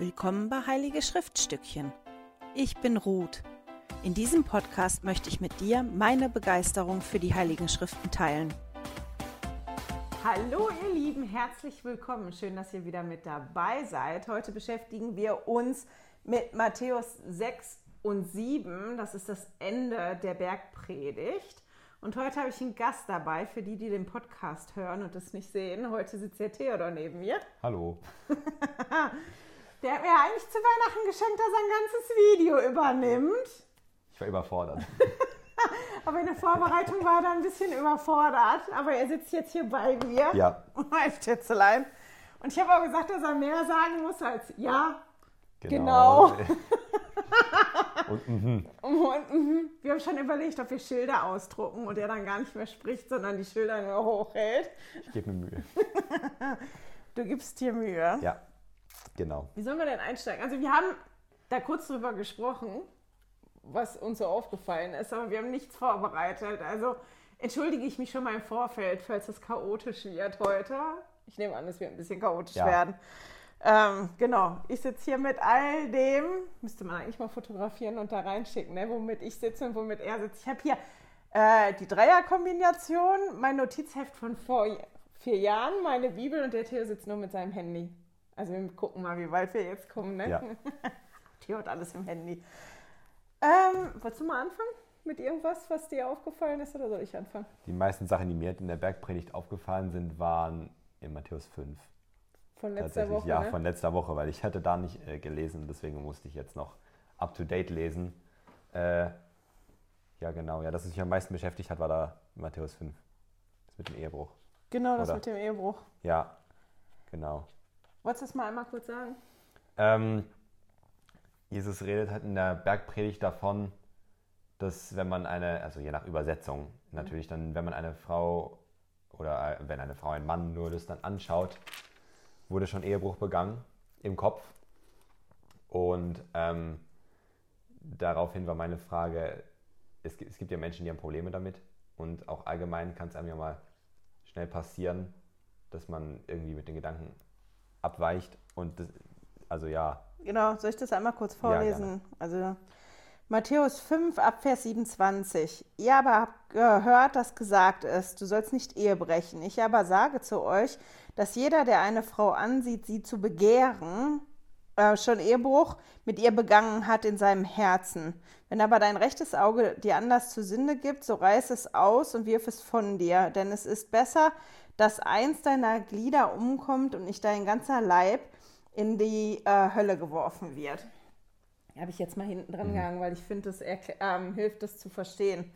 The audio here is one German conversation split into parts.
Willkommen bei Heilige Schriftstückchen. Ich bin Ruth. In diesem Podcast möchte ich mit dir meine Begeisterung für die Heiligen Schriften teilen. Hallo ihr Lieben, herzlich willkommen. Schön, dass ihr wieder mit dabei seid. Heute beschäftigen wir uns mit Matthäus 6 und 7. Das ist das Ende der Bergpredigt. Und heute habe ich einen Gast dabei, für die, die den Podcast hören und das nicht sehen. Heute sitzt der Theodor neben mir. Hallo. Der hat mir eigentlich zu Weihnachten geschenkt, dass er ein ganzes Video übernimmt. Ich war überfordert. Aber in der Vorbereitung war er ein bisschen überfordert. Aber er sitzt jetzt hier bei mir. Ja. Mein Schätzelein. Und ich habe auch gesagt, dass er mehr sagen muss als ja, Genau. Genau. Und mhm. Und, mhm. Wir haben schon überlegt, ob wir Schilder ausdrucken und er dann gar nicht mehr spricht, sondern die Schilder nur hochhält. ich gebe mir Mühe. Du gibst dir Mühe. Ja, genau. Wie sollen wir denn einsteigen? Also wir haben da kurz drüber gesprochen, was uns so aufgefallen ist, aber wir haben nichts vorbereitet. Also entschuldige ich mich schon mal im Vorfeld, falls es chaotisch wird heute. Ich nehme an, es wird ein bisschen chaotisch Ja. werden. Ähm, genau, ich sitze hier mit all dem, müsste man eigentlich mal fotografieren und da reinschicken, ne, womit ich sitze und womit er sitzt. Ich habe hier äh, die Dreierkombination, mein Notizheft von vor vier Jahren, meine Bibel und der Theo sitzt nur mit seinem Handy. Also wir gucken mal, wie weit wir jetzt kommen. Ne? Ja. Theo hat alles im Handy. Ähm, wolltest du mal anfangen mit irgendwas, was dir aufgefallen ist oder soll ich anfangen? Die meisten Sachen, die mir in der Bergpredigt aufgefallen sind, waren in Matthäus 5. Von letzter Tatsächlich, Woche, ja, ne? von letzter Woche, weil ich hatte da nicht äh, gelesen, deswegen musste ich jetzt noch up to date lesen. Äh, ja, genau, ja, das, was mich am meisten beschäftigt hat, war da Matthäus 5. Das mit dem Ehebruch. Genau, das Oder? mit dem Ehebruch. Ja, genau. Wolltest du das mal einmal kurz sagen? Ähm, Jesus redet halt in der Bergpredigt davon, dass wenn man eine, also je nach Übersetzung natürlich, dann wenn man eine Frau oder äh, wenn eine Frau einen Mann nur das dann anschaut, wurde schon Ehebruch begangen im Kopf. Und ähm, daraufhin war meine Frage, es, gibt- es gibt ja Menschen, die haben Probleme damit und auch allgemein kann es einem ja mal schnell passieren, dass man irgendwie mit den Gedanken abweicht und das, also ja, Genau, soll ich das einmal kurz Ja, vorlesen? also Matthäus 5, Abvers 27. Ihr aber habt gehört, dass gesagt ist, du sollst nicht Ehe brechen. Ich aber sage zu euch, dass jeder, der eine Frau ansieht, sie zu begehren, äh, schon Ehebruch mit ihr begangen hat in seinem Herzen. Wenn aber dein rechtes Auge dir Anlass zur Sünde gibt, so reiß es aus und wirf es von dir. Denn es ist besser, dass eins deiner Glieder umkommt und nicht dein ganzer Leib in die äh, Hölle geworfen wird. Habe ich jetzt mal hinten dran gehangen, weil ich finde, das ähm, hilft, das zu verstehen.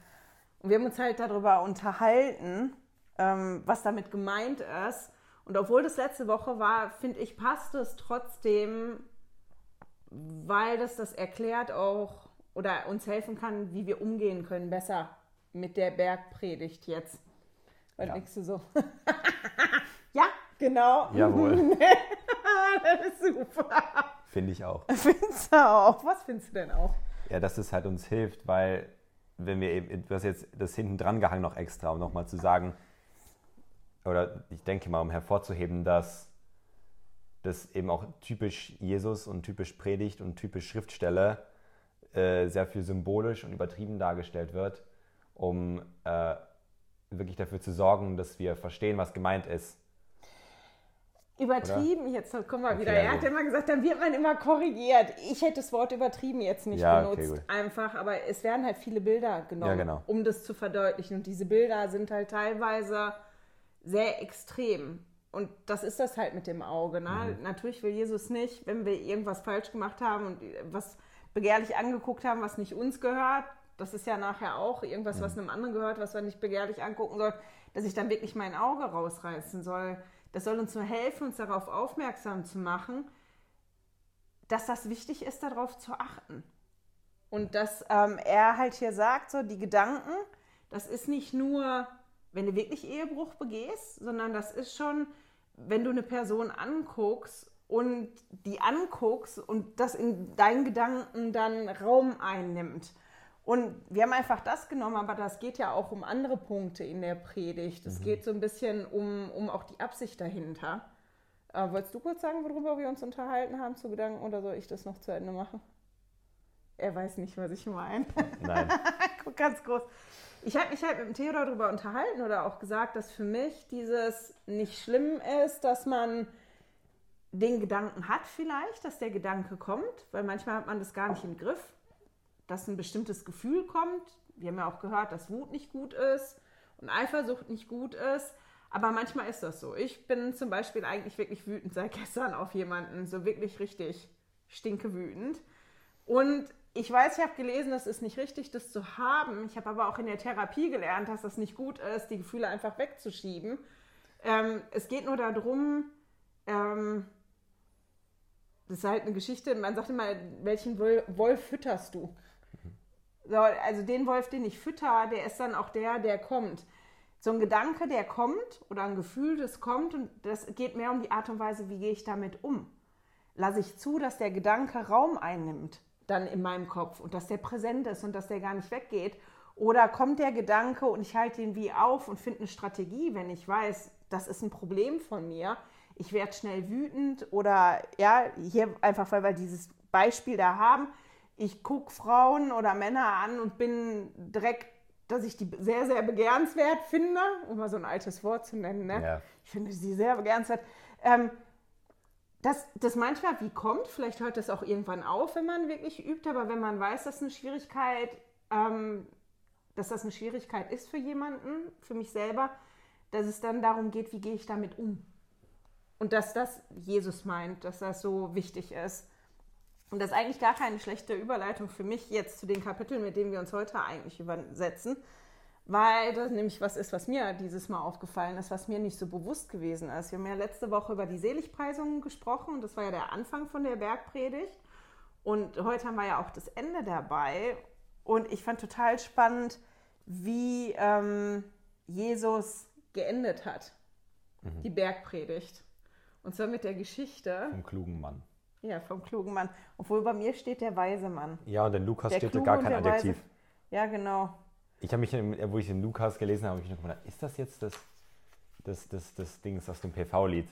Und wir haben uns halt darüber unterhalten, ähm, was damit gemeint ist. Und obwohl das letzte Woche war, finde ich, passt es trotzdem, weil das das erklärt auch oder uns helfen kann, wie wir umgehen können besser mit der Bergpredigt jetzt. Was Ja. du so? ja, genau. Jawohl. das ist super. finde ich auch. Findest du auch? Was findest du denn auch? Ja, dass es halt uns hilft, weil wenn wir eben, du hast jetzt das hinten dran gehangen noch extra, um nochmal zu sagen, oder ich denke mal, um hervorzuheben, dass das eben auch typisch Jesus und typisch Predigt und typisch Schriftstelle äh, sehr viel symbolisch und übertrieben dargestellt wird, um äh, wirklich dafür zu sorgen, dass wir verstehen, was gemeint ist. Übertrieben, jetzt kommen wir Okay, wieder. Er also- hat immer gesagt, dann wird man immer korrigiert. Ich hätte das Wort übertrieben jetzt nicht Ja, okay, benutzt, gut. einfach, aber es werden halt viele Bilder genommen, Ja, genau. um das zu verdeutlichen. Und diese Bilder sind halt teilweise sehr extrem. Und das ist das halt mit dem Auge. Ne? Mhm. Natürlich will Jesus nicht, wenn wir irgendwas falsch gemacht haben und was begehrlich angeguckt haben, was nicht uns gehört, das ist ja nachher auch irgendwas, was einem anderen gehört, was wir nicht begehrlich angucken sollen, dass ich dann wirklich mein Auge rausreißen soll. Das soll uns nur helfen, uns darauf aufmerksam zu machen, dass das wichtig ist, darauf zu achten. Und dass ähm, er halt hier sagt, so die Gedanken, das ist nicht nur, wenn du wirklich Ehebruch begehst, sondern das ist schon, wenn du eine Person anguckst und die anguckst und das in deinen Gedanken dann Raum einnimmt. Und wir haben einfach das genommen, aber das geht ja auch um andere Punkte in der Predigt. Es geht so ein bisschen um, um auch die Absicht dahinter. Äh, wolltest du kurz sagen, worüber wir uns unterhalten haben zu Gedanken oder soll ich das noch zu Ende machen? Er weiß nicht, was ich meine. Nein. Ganz groß. Ich habe mich halt mit dem Theodor darüber unterhalten oder auch gesagt, dass für mich dieses nicht schlimm ist, dass man den Gedanken hat vielleicht, dass der Gedanke kommt, weil manchmal hat man das gar nicht im Griff, dass ein bestimmtes Gefühl kommt. Wir haben ja auch gehört, dass Wut nicht gut ist und Eifersucht nicht gut ist. Aber manchmal ist das so. Ich bin zum Beispiel eigentlich wirklich wütend seit gestern auf jemanden, so wirklich richtig stinke wütend. Und ich weiß, ich habe gelesen, das ist nicht richtig, das zu haben. Ich habe aber auch in der Therapie gelernt, dass das nicht gut ist, die Gefühle einfach wegzuschieben. Ähm, es geht nur darum, ähm, das ist halt eine Geschichte, man sagt immer, welchen Wolf fütterst du? So, also den Wolf, den ich fütter, der ist dann auch der, der kommt. So ein Gedanke, der kommt oder ein Gefühl, das kommt und das geht mehr um die Art und Weise, wie gehe ich damit um. Lasse ich zu, dass der Gedanke Raum einnimmt dann in meinem Kopf und dass der präsent ist und dass der gar nicht weggeht? Oder kommt der Gedanke und ich halte ihn wie auf und finde eine Strategie, wenn ich weiß, das ist ein Problem von mir, ich werde schnell wütend oder ja, hier einfach, weil wir dieses Beispiel da haben, ich gucke Frauen oder Männer an und bin direkt, dass ich die sehr, sehr begehrenswert finde, um mal so ein altes Wort zu nennen. Ne? Ja. Ich finde sie sehr begehrenswert. Ähm, dass das manchmal wie kommt, vielleicht hört das auch irgendwann auf, wenn man wirklich übt, aber wenn man weiß, dass eine Schwierigkeit, ähm, dass das eine Schwierigkeit ist für jemanden, für mich selber, dass es dann darum geht, wie gehe ich damit um. Und dass das Jesus meint, dass das so wichtig ist. Und das ist eigentlich gar keine schlechte Überleitung für mich jetzt zu den Kapiteln, mit denen wir uns heute eigentlich übersetzen, weil das nämlich was ist, was mir dieses Mal aufgefallen ist, was mir nicht so bewusst gewesen ist. Wir haben ja letzte Woche über die Seligpreisungen gesprochen und das war ja der Anfang von der Bergpredigt. Und heute haben wir ja auch das Ende dabei. Und ich fand total spannend, wie ähm, Jesus geendet hat, mhm. die Bergpredigt. Und zwar mit der Geschichte. Vom klugen Mann. Ja, vom klugen Mann. Obwohl bei mir steht der weise Mann. Ja, und in Lukas der steht gar kein Adjektiv. Weise. Ja, genau ich habe mich, wo ich den Lukas gelesen habe, habe ich noch gedacht, ist das jetzt das, das, das, das Ding aus dem PV-Lied?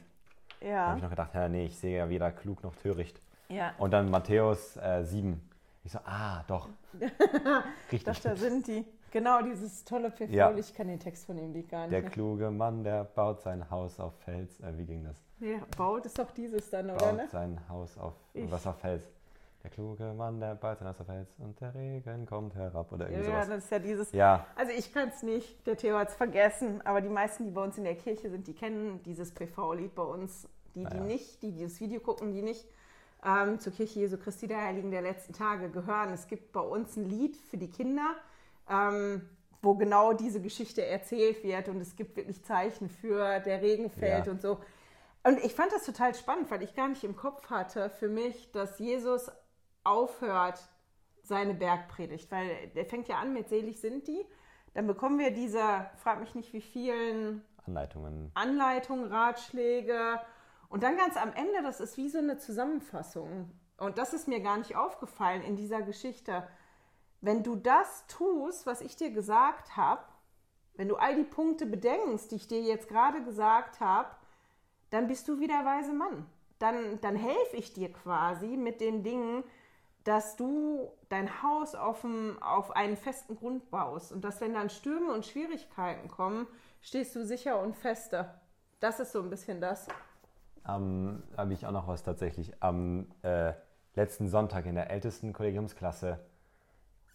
Ja. Da habe ich noch gedacht, ja, nee, ich sehe ja weder klug noch töricht. Ja. Und dann Matthäus äh, 7. Ich so, ah, doch. Richtig. Doch, da sind die. Genau, dieses tolle PV. Ja. Ich kann den Text von dem Lied gar nicht. Der kluge Mann, der baut sein Haus auf Fels. Äh, wie ging das? Ja, baut ist doch dieses dann, oder? Baut ne? sein Haus auf ich. was auf Fels. Der kluge Mann, der bald sein Haus Fels und der Regen kommt herab oder irgendwie ja, sowas. Ja, das ist ja dieses. Ja. Also ich kann es nicht, der Theo hat es vergessen, aber die meisten, die bei uns in der Kirche sind, die kennen dieses PV-Lied bei uns. Die, die ja. nicht, die, die das Video gucken, die nicht ähm, zur Kirche Jesu Christi der Heiligen der letzten Tage gehören. Es gibt bei uns ein Lied für die Kinder, ähm, wo genau diese Geschichte erzählt wird und es gibt wirklich Zeichen für der Regen fällt ja. und so. Und ich fand das total spannend, weil ich gar nicht im Kopf hatte für mich, dass Jesus aufhört, seine Bergpredigt, weil der fängt ja an mit selig sind die. Dann bekommen wir diese, frag mich nicht wie vielen Anleitungen, Anleitungen, Ratschläge und dann ganz am Ende, das ist wie so eine Zusammenfassung. Und das ist mir gar nicht aufgefallen in dieser Geschichte. Wenn du das tust, was ich dir gesagt habe, wenn du all die Punkte bedenkst, die ich dir jetzt gerade gesagt habe, dann bist du wieder weise Mann. Dann, dann helfe ich dir quasi mit den Dingen, dass du dein Haus auf, dem, auf einen festen Grund baust und dass wenn dann Stürme und Schwierigkeiten kommen, stehst du sicher und fester. Das ist so ein bisschen das. Ähm, Habe ich auch noch was tatsächlich. Am äh, letzten Sonntag in der ältesten Kollegiumsklasse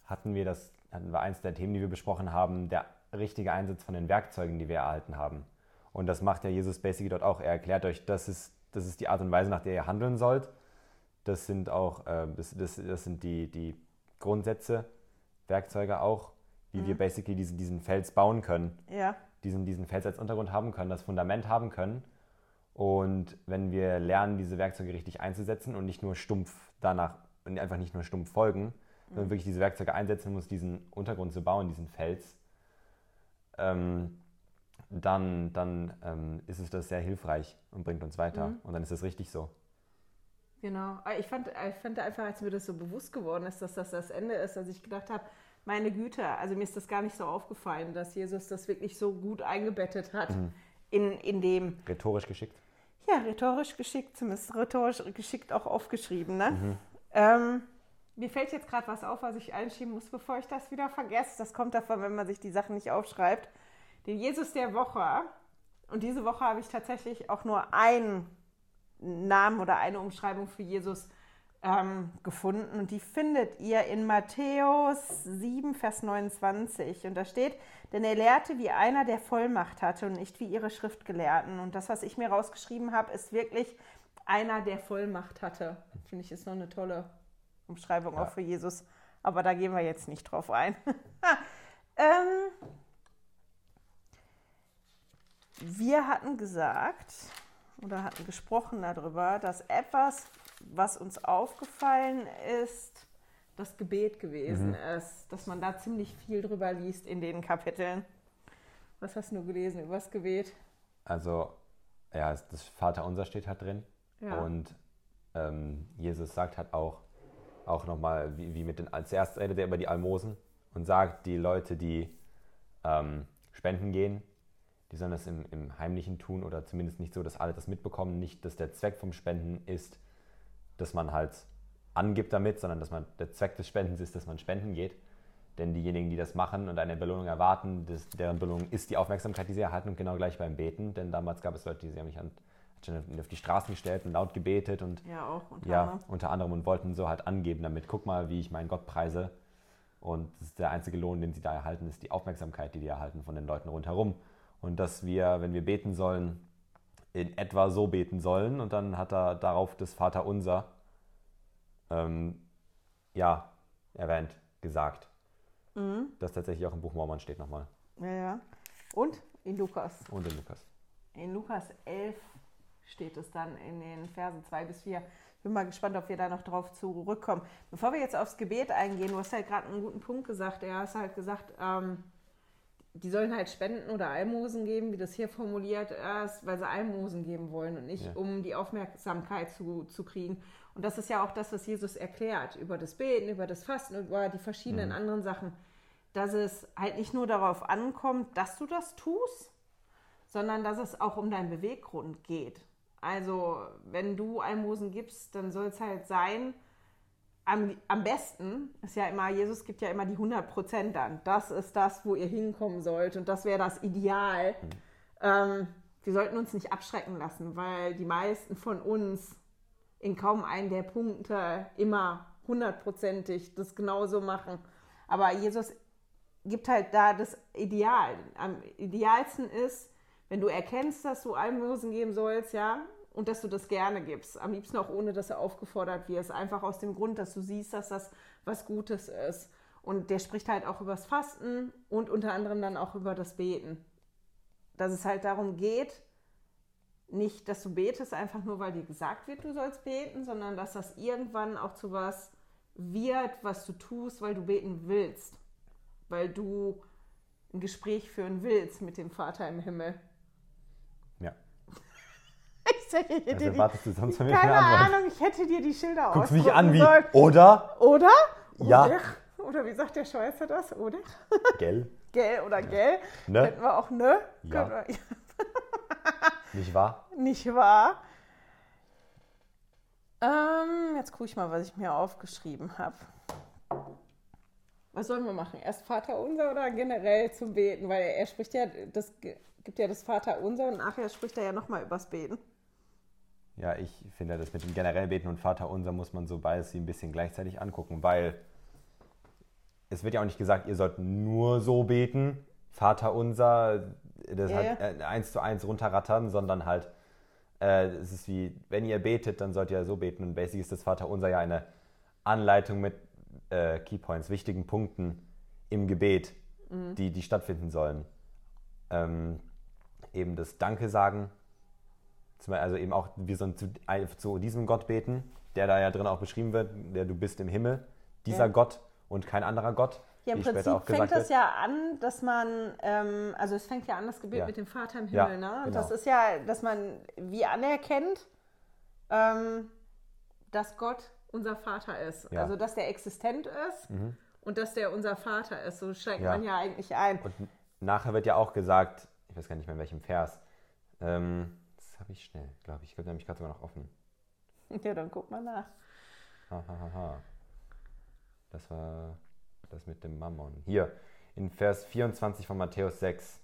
hatten wir das, hatten wir eins der Themen, die wir besprochen haben, der richtige Einsatz von den Werkzeugen, die wir erhalten haben. Und das macht ja Jesus basically dort auch. Er erklärt euch, das ist, das ist die Art und Weise, nach der ihr handeln sollt das sind auch äh, das, das, das, sind die, die Grundsätze, Werkzeuge auch, wie mhm. wir basically diesen, diesen Fels bauen können. Ja. Diesen, diesen Fels als Untergrund haben können, das Fundament haben können. Und wenn wir lernen, diese Werkzeuge richtig einzusetzen und nicht nur stumpf danach, und einfach nicht nur stumpf folgen, mhm. sondern wirklich diese Werkzeuge einsetzen muss, diesen Untergrund zu bauen, diesen Fels, ähm, dann, dann ähm, ist es das sehr hilfreich und bringt uns weiter. Mhm. Und dann ist es richtig so. Genau. Ich fand, ich fand einfach, als mir das so bewusst geworden ist, dass das das Ende ist, dass ich gedacht habe, meine Güte, also mir ist das gar nicht so aufgefallen, dass Jesus das wirklich so gut eingebettet hat mhm. in, in dem. Rhetorisch geschickt. Ja, rhetorisch geschickt, zumindest rhetorisch geschickt auch aufgeschrieben. Ne? Mhm. Ähm, mir fällt jetzt gerade was auf, was ich einschieben muss, bevor ich das wieder vergesse. Das kommt davon, wenn man sich die Sachen nicht aufschreibt. Den Jesus der Woche. Und diese Woche habe ich tatsächlich auch nur einen Namen oder eine Umschreibung für Jesus ähm, gefunden. Und die findet ihr in Matthäus 7, Vers 29. Und da steht, denn er lehrte wie einer, der Vollmacht hatte und nicht wie ihre Schriftgelehrten. Und das, was ich mir rausgeschrieben habe, ist wirklich einer, der Vollmacht hatte. Finde ich, ist noch eine tolle Umschreibung ja. auch für Jesus. Aber da gehen wir jetzt nicht drauf ein. ähm, wir hatten gesagt oder hatten gesprochen darüber, dass etwas, was uns aufgefallen ist, das Gebet gewesen mhm. ist, dass man da ziemlich viel drüber liest in den Kapiteln. Was hast du gelesen über das Gebet? Also, ja, das Vaterunser steht halt drin. Ja. Und ähm, Jesus sagt halt auch, auch nochmal, wie, wie mit den, als erstes redet er über die Almosen und sagt, die Leute, die ähm, spenden gehen, die sollen das im, im Heimlichen tun oder zumindest nicht so, dass alle das mitbekommen. Nicht, dass der Zweck vom Spenden ist, dass man halt angibt damit, sondern dass man der Zweck des Spendens ist, dass man spenden geht. Denn diejenigen, die das machen und eine Belohnung erwarten, das, deren Belohnung ist die Aufmerksamkeit, die sie erhalten und genau gleich beim Beten. Denn damals gab es Leute, die sich an, auf die Straßen gestellt und laut gebetet und ja, auch unter, ja, anderem. unter anderem und wollten so halt angeben damit, guck mal, wie ich meinen Gott preise. Und das ist der einzige Lohn, den sie da erhalten, ist die Aufmerksamkeit, die die erhalten von den Leuten rundherum. Und dass wir, wenn wir beten sollen, in etwa so beten sollen. Und dann hat er darauf das Vaterunser ähm, ja, erwähnt, gesagt. Mhm. Das tatsächlich auch im Buch Mormon steht nochmal. Ja, ja. Und in Lukas. Und in Lukas. In Lukas 11 steht es dann in den Versen 2 bis 4. Ich bin mal gespannt, ob wir da noch drauf zurückkommen. Bevor wir jetzt aufs Gebet eingehen, du hast halt gerade einen guten Punkt gesagt. Er hat halt gesagt, ähm, die sollen halt Spenden oder Almosen geben, wie das hier formuliert ist, weil sie Almosen geben wollen und nicht, ja. um die Aufmerksamkeit zu, zu kriegen. Und das ist ja auch das, was Jesus erklärt über das Beten, über das Fasten über die verschiedenen mhm. anderen Sachen, dass es halt nicht nur darauf ankommt, dass du das tust, sondern dass es auch um deinen Beweggrund geht. Also, wenn du Almosen gibst, dann soll es halt sein, am, am besten ist ja immer, Jesus gibt ja immer die 100 Prozent an. Das ist das, wo ihr hinkommen sollt und das wäre das Ideal. Mhm. Ähm, wir sollten uns nicht abschrecken lassen, weil die meisten von uns in kaum einen der Punkte immer hundertprozentig das genauso machen. Aber Jesus gibt halt da das Ideal. Am idealsten ist, wenn du erkennst, dass du Almosen geben sollst, ja, und dass du das gerne gibst. Am liebsten auch ohne, dass du aufgefordert wirst. Einfach aus dem Grund, dass du siehst, dass das was Gutes ist. Und der spricht halt auch über das Fasten und unter anderem dann auch über das Beten. Dass es halt darum geht, nicht, dass du betest einfach nur, weil dir gesagt wird, du sollst beten, sondern dass das irgendwann auch zu was wird, was du tust, weil du beten willst. Weil du ein Gespräch führen willst mit dem Vater im Himmel. Hätte also, wartest du sonst von mir keine Ahnung, ich hätte dir die Schilder Guckst mich an wie, sollen. oder? Oder? Ja. Oder? Oder wie sagt der Schweizer das? Oder? Gell. Gell oder gell. Ne? Könnten wir auch ne? Ja. Wir, ja. Nicht wahr? Nicht wahr? Ähm, jetzt gucke ich mal, was ich mir aufgeschrieben habe. Was sollen wir machen? Erst Vater unser oder generell zum Beten? Weil er spricht ja, das gibt ja das Vater unser und nachher spricht er ja nochmal übers Beten. Ja, ich finde, das mit dem generell Beten und Vater unser muss man so beides ein bisschen gleichzeitig angucken, weil es wird ja auch nicht gesagt, ihr sollt nur so beten, Vater unser, das yeah. halt eins zu eins runterrattern, sondern halt, äh, es ist wie, wenn ihr betet, dann sollt ihr so beten. Und basic ist das Vater unser ja eine Anleitung mit äh, Keypoints, wichtigen Punkten im Gebet, mhm. die, die stattfinden sollen. Ähm, eben das Danke sagen, also eben auch, wir sollen zu, zu, diesem Gott beten, der da ja drin auch beschrieben wird, der du bist im Himmel, dieser ja. Gott und kein anderer Gott. Ja, im Prinzip fängt das ja an, dass man, ähm, also es fängt ja an, das Gebet ja. mit dem Vater im Himmel, ja, ne? Genau. Das ist ja, dass man wie anerkennt, ähm, dass Gott unser Vater ist. Also dass der existent ist mhm. und dass der unser Vater ist. So steigt man ja eigentlich ein. Und nachher wird ja auch gesagt, ich weiß gar nicht mehr in welchem Vers, ähm, habe ich schnell, glaube ich. Ich glaube, nämlich gerade sogar noch offen. Ja, dann guck mal nach. Ha, ha, ha, ha. Das war das mit dem Mammon. Hier, in Vers 24 von Matthäus 6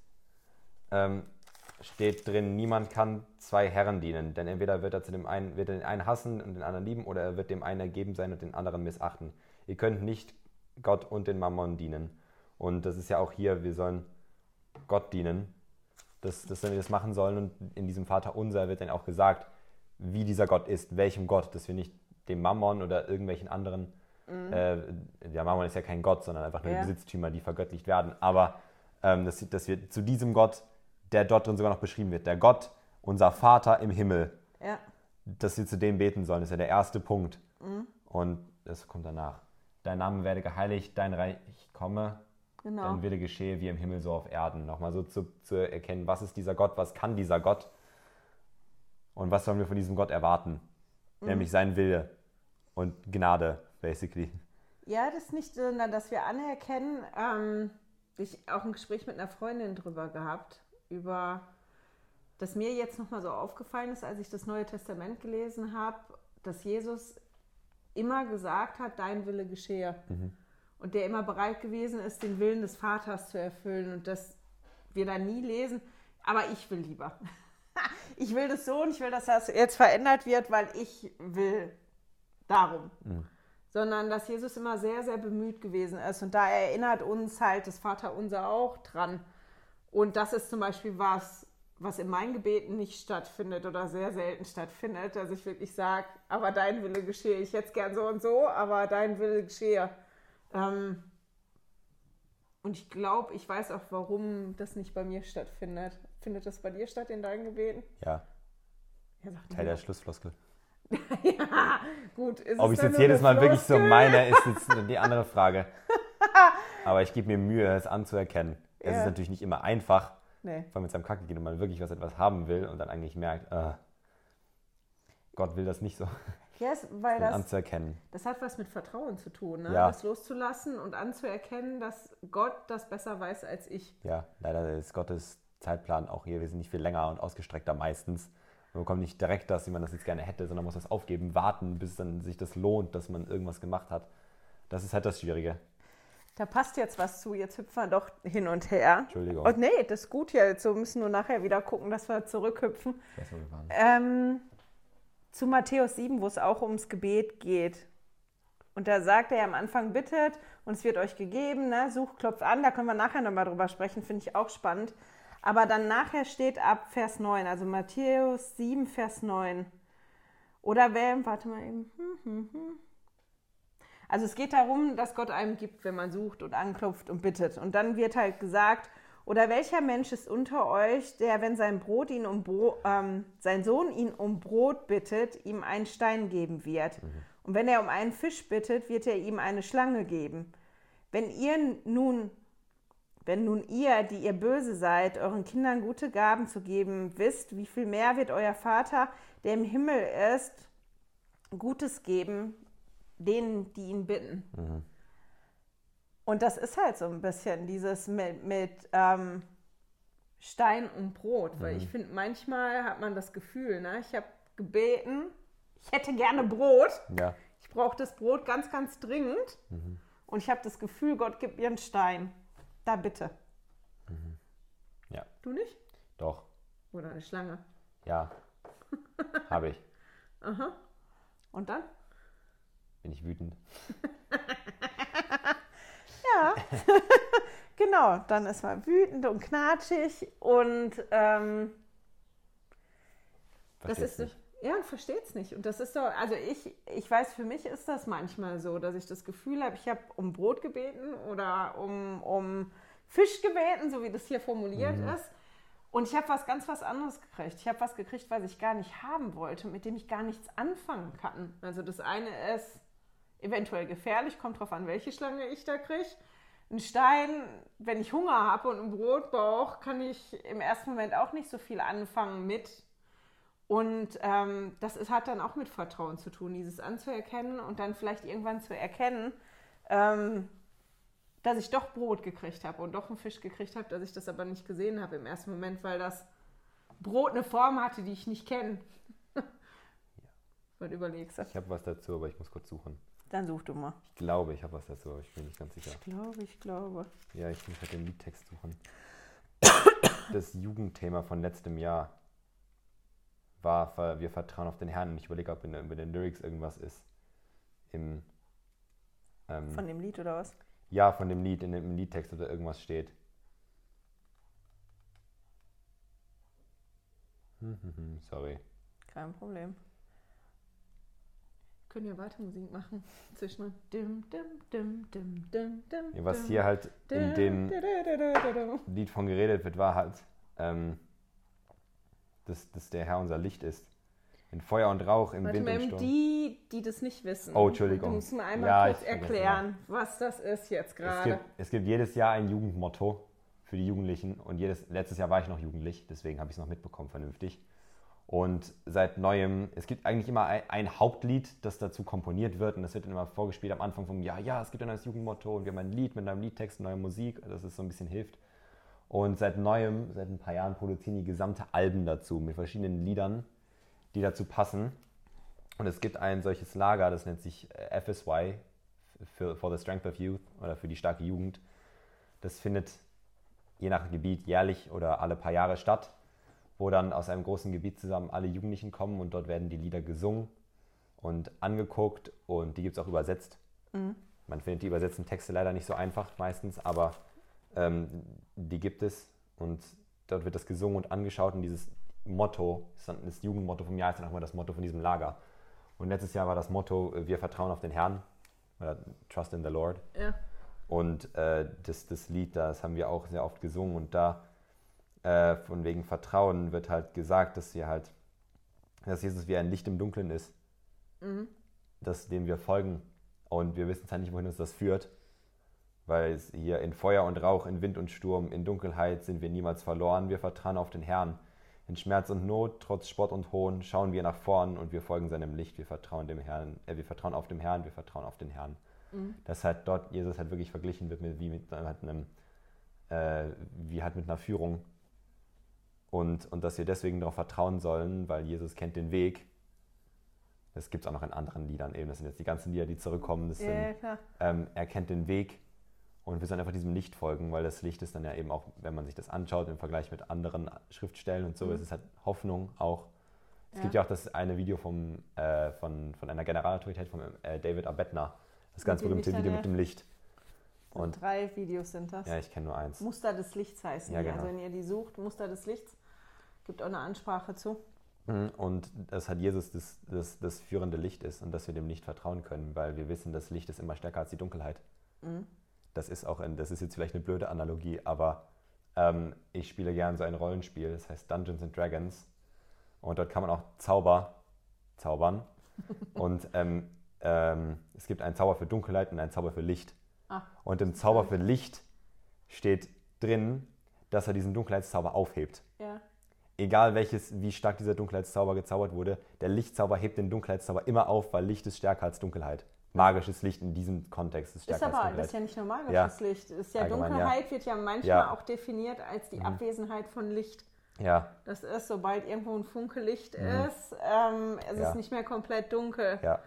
ähm, steht drin, niemand kann zwei Herren dienen, denn entweder wird er zu dem einen, wird er den einen hassen und den anderen lieben, oder er wird dem einen ergeben sein und den anderen missachten. Ihr könnt nicht Gott und den Mammon dienen. Und das ist ja auch hier, wir sollen Gott dienen, dass, dass wir das machen sollen. Und in diesem Vater unser wird dann auch gesagt, wie dieser Gott ist, welchem Gott, dass wir nicht dem Mammon oder irgendwelchen anderen, mhm. äh, der Mammon ist ja kein Gott, sondern einfach nur ja. Besitztümer, die vergöttlicht werden, aber ähm, dass, dass wir zu diesem Gott, der dort drin sogar noch beschrieben wird, der Gott, unser Vater im Himmel, ja. dass wir zu dem beten sollen, das ist ja der erste Punkt. Mhm. Und das kommt danach. Dein Name werde geheiligt, dein Reich komme, genau. dein Wille geschehe wie im Himmel so auf Erden. Nochmal so zu, zu erkennen, was ist dieser Gott, was kann dieser Gott und was sollen wir von diesem Gott erwarten? Mhm. Nämlich sein Wille und Gnade, basically. Ja, das ist nicht, sondern dass wir anerkennen, ähm, ich auch ein Gespräch mit einer Freundin drüber gehabt, über dass mir jetzt nochmal so aufgefallen ist, als ich das Neue Testament gelesen habe, dass Jesus immer gesagt hat, dein Wille geschehe. Mhm. Und der immer bereit gewesen ist, den Willen des Vaters zu erfüllen. Und dass wir da nie lesen, aber ich will lieber. ich will das so und ich will, dass das jetzt verändert wird, weil ich will darum. Mhm. Sondern dass Jesus immer sehr, sehr bemüht gewesen ist. Und da erinnert uns halt das Vaterunser auch dran. Und das ist zum Beispiel was, was in meinen Gebeten nicht stattfindet oder sehr selten stattfindet, dass ich wirklich sage, aber dein Wille geschehe. Ich hätte es gern so und so, aber dein Wille geschehe. Ähm, und ich glaube, ich weiß auch, warum das nicht bei mir stattfindet. Findet das bei dir statt in deinen Gebeten? Ja. ja Teil der Schlussfloskel. ja, gut. Ob ich es jetzt jedes Mal wirklich so meine, ist jetzt die andere Frage. Aber ich gebe mir Mühe, es anzuerkennen. Es ja. ist natürlich nicht immer einfach, nee. vor allem mit seinem Kacke geht und man wirklich was etwas haben will und dann eigentlich merkt, äh, Gott will das nicht so. Yes, weil das, anzuerkennen. Das hat was mit Vertrauen zu tun, ne? Ja. das loszulassen und anzuerkennen, dass Gott das besser weiß als ich. Ja, leider ist Gottes Zeitplan auch hier wesentlich viel länger und ausgestreckter meistens. Man bekommt nicht direkt das, wie man das jetzt gerne hätte, sondern muss das aufgeben, warten, bis dann sich das lohnt, dass man irgendwas gemacht hat. Das ist halt das Schwierige. Da passt jetzt was zu, jetzt hüpfen wir doch hin und her. Entschuldigung. Und nee, das ist gut jetzt. So müssen wir nachher wieder gucken, dass wir zurückhüpfen. Das ähm, zu Matthäus 7, wo es auch ums Gebet geht. Und da sagt er am Anfang, bittet und es wird euch gegeben, ne? sucht, klopft an, da können wir nachher nochmal drüber sprechen, finde ich auch spannend. Aber dann nachher steht ab Vers 9, also Matthäus 7, Vers 9. Oder wer, warte mal eben. Hm, hm, hm. Also es geht darum, dass Gott einem gibt, wenn man sucht und anklopft und bittet. Und dann wird halt gesagt, oder welcher Mensch ist unter euch, der, wenn sein Brot ihn um Bro ähm, sein Sohn ihn um Brot bittet, ihm einen Stein geben wird? Mhm. Und wenn er um einen Fisch bittet, wird er ihm eine Schlange geben. Wenn ihr nun wenn nun ihr, die ihr böse seid, euren Kindern gute Gaben zu geben wisst, wie viel mehr wird euer Vater, der im Himmel ist, Gutes geben, denen, die ihn bitten. Mhm. Und das ist halt so ein bisschen dieses mit, mit ähm, Stein und Brot, weil mhm. ich finde, manchmal hat man das Gefühl, ne? ich habe gebeten, ich hätte gerne Brot. Ja. Ich brauche das Brot ganz, ganz dringend. Mhm. Und ich habe das Gefühl, Gott gibt mir einen Stein. Da bitte. Mhm. Ja. Du nicht? Doch. Oder eine Schlange? Ja. Habe ich. Aha. Und dann? Bin ich wütend. ja. genau, dann ist man wütend und knatschig und ähm, das ist nicht. Ja, und versteht es nicht. Und das ist doch, also ich, ich weiß, für mich ist das manchmal so, dass ich das Gefühl habe, ich habe um Brot gebeten oder um, um Fisch gebeten, so wie das hier formuliert mhm. ist. Und ich habe was ganz was anderes gekriegt. Ich habe was gekriegt, was ich gar nicht haben wollte, mit dem ich gar nichts anfangen kann. Also das eine ist eventuell gefährlich, kommt drauf an, welche Schlange ich da kriege. Ein Stein, wenn ich Hunger habe und ein Brotbauch, kann ich im ersten Moment auch nicht so viel anfangen mit. Und ähm, das ist, hat dann auch mit Vertrauen zu tun, dieses anzuerkennen und dann vielleicht irgendwann zu erkennen, ähm, dass ich doch Brot gekriegt habe und doch einen Fisch gekriegt habe, dass ich das aber nicht gesehen habe im ersten Moment, weil das Brot eine Form hatte, die ich nicht kenne. Was überlegst du? Ich habe was dazu, aber ich muss kurz suchen. Dann such du mal. Ich glaube, ich habe was dazu, aber ich bin nicht ganz sicher. Ich glaube, ich glaube. Ja, ich muss halt den Liedtext suchen. Das Jugendthema von letztem Jahr war, wir vertrauen auf den Herrn. Und ich überlege, ob in, in den Lyrics irgendwas ist. Im, ähm, Von dem Lied oder was? ja, von dem Lied, in dem Liedtext oder irgendwas steht. Hm, hm, hm, Sorry. Kein Problem. Können ja weiter Musik machen. Zwischen dim, dim, dim, dim, dim, dim, Ja, was hier halt in dem. Lied von geredet wird, war halt, ähm, dass, dass der Herr unser Licht ist. In Feuer und Rauch, im Warte Wind mal, und Sturm. die, die das nicht wissen. Oh, Entschuldigung. Du musst mir einmal Ja, kurz erklären, was das ist jetzt Es gerade. gibt, es gibt jedes Jahr ein Jugendmotto für die Jugendlichen und jedes, letztes Jahr war ich noch jugendlich, deswegen habe ich es noch mitbekommen vernünftig. Und seit neuem, es gibt eigentlich immer ein, Hauptlied, das dazu komponiert wird und das wird dann immer vorgespielt am Anfang vom Jahr. Ja, es gibt ein neues Jugendmotto und wir haben ein Lied mit einem Liedtext, neue Musik, dass es so ein bisschen hilft. Und seit neuem, seit ein paar Jahren produzieren die gesamte Alben dazu mit verschiedenen Liedern, die dazu passen. Und es gibt ein solches Lager, das nennt sich äh, FSY, für, for the Strength of Youth oder für die starke Jugend. Das findet je nach Gebiet jährlich oder alle paar Jahre statt, wo dann aus einem großen Gebiet zusammen alle Jugendlichen kommen und dort werden die Lieder gesungen und angeguckt und die gibt es auch übersetzt. Man findet die übersetzten Texte leider nicht so einfach meistens, aber ähm, die gibt es und dort wird das gesungen und angeschaut und dieses Motto, das Jugendmotto vom Jahr, ist dann auch mal das Motto von diesem Lager. Und letztes Jahr war das Motto, äh, wir vertrauen auf den Herrn, oder Trust in the Lord. Ja. Und äh, das, das Lied, das haben wir auch sehr oft gesungen. Und da äh, von wegen Vertrauen wird halt gesagt, dass wir halt, dass Jesus wie ein Licht im Dunkeln ist, dass dem wir folgen. Und wir wissen zwar nicht, wohin uns das führt, weil hier in Feuer und Rauch, in Wind und Sturm, in Dunkelheit sind wir niemals verloren. Wir vertrauen auf den Herrn. In Schmerz und Not, trotz Spott und Hohn, schauen wir nach vorn und wir folgen seinem Licht. Wir vertrauen dem Herrn, äh, wir vertrauen auf dem Herrn, wir vertrauen auf den Herrn. Dass halt dort Jesus halt wirklich verglichen wird mit, wie mit halt einem, äh, wie halt mit einer Führung. Und, und dass wir deswegen darauf vertrauen sollen, weil Jesus kennt den Weg. Das gibt es auch noch in anderen Liedern eben. Das sind jetzt die ganzen Lieder, die zurückkommen. Das Ja, sind, ja, ähm, er kennt den Weg und wir sollen einfach diesem Licht folgen, weil das Licht ist dann ja eben auch, wenn man sich das anschaut im Vergleich mit anderen Schriftstellen und so, es ist halt Hoffnung auch. Es gibt Ja. ja auch das eine Video vom, äh, von, von einer Generalautorität, von äh, David Abedner, das ganz berühmte Lichtern, Video ja. mit dem Licht. Und Drei Videos sind das. ja, ich kenne nur eins. Muster des Lichts heißen Ja, die. genau. Also wenn ihr die sucht, Muster des Lichts, gibt auch eine Ansprache zu. Mhm, Und dass halt Jesus das, das, das führende Licht ist und dass wir dem Licht vertrauen können, weil wir wissen, das Licht ist immer stärker als die Dunkelheit. Mhm. Das ist auch, ein, das ist jetzt vielleicht eine blöde Analogie, aber ähm, ich spiele gern so ein Rollenspiel, das heißt Dungeons and Dragons. Und dort kann man auch Zauber zaubern. und ähm, ähm, es gibt einen Zauber für Dunkelheit und einen Zauber für Licht. Ah. Und im Zauber für Licht steht drin, dass er diesen Dunkelheitszauber aufhebt Ja. Egal welches, wie stark dieser Dunkelheitszauber gezaubert wurde, der Lichtzauber hebt den Dunkelheitszauber immer auf, weil Licht ist stärker als Dunkelheit. Magisches Licht in diesem Kontext ist Ist stärker aber, als das ist Dunkelheit. ja nicht nur magisches Ja. Licht. Ist ja Allgemein, ja. Dunkelheit wird ja manchmal Ja. auch definiert als die Mhm. Abwesenheit von Licht. Ja, Das ist, sobald irgendwo ein Funke Licht ist, ähm, es Mhm. Ist nicht mehr komplett dunkel. ja.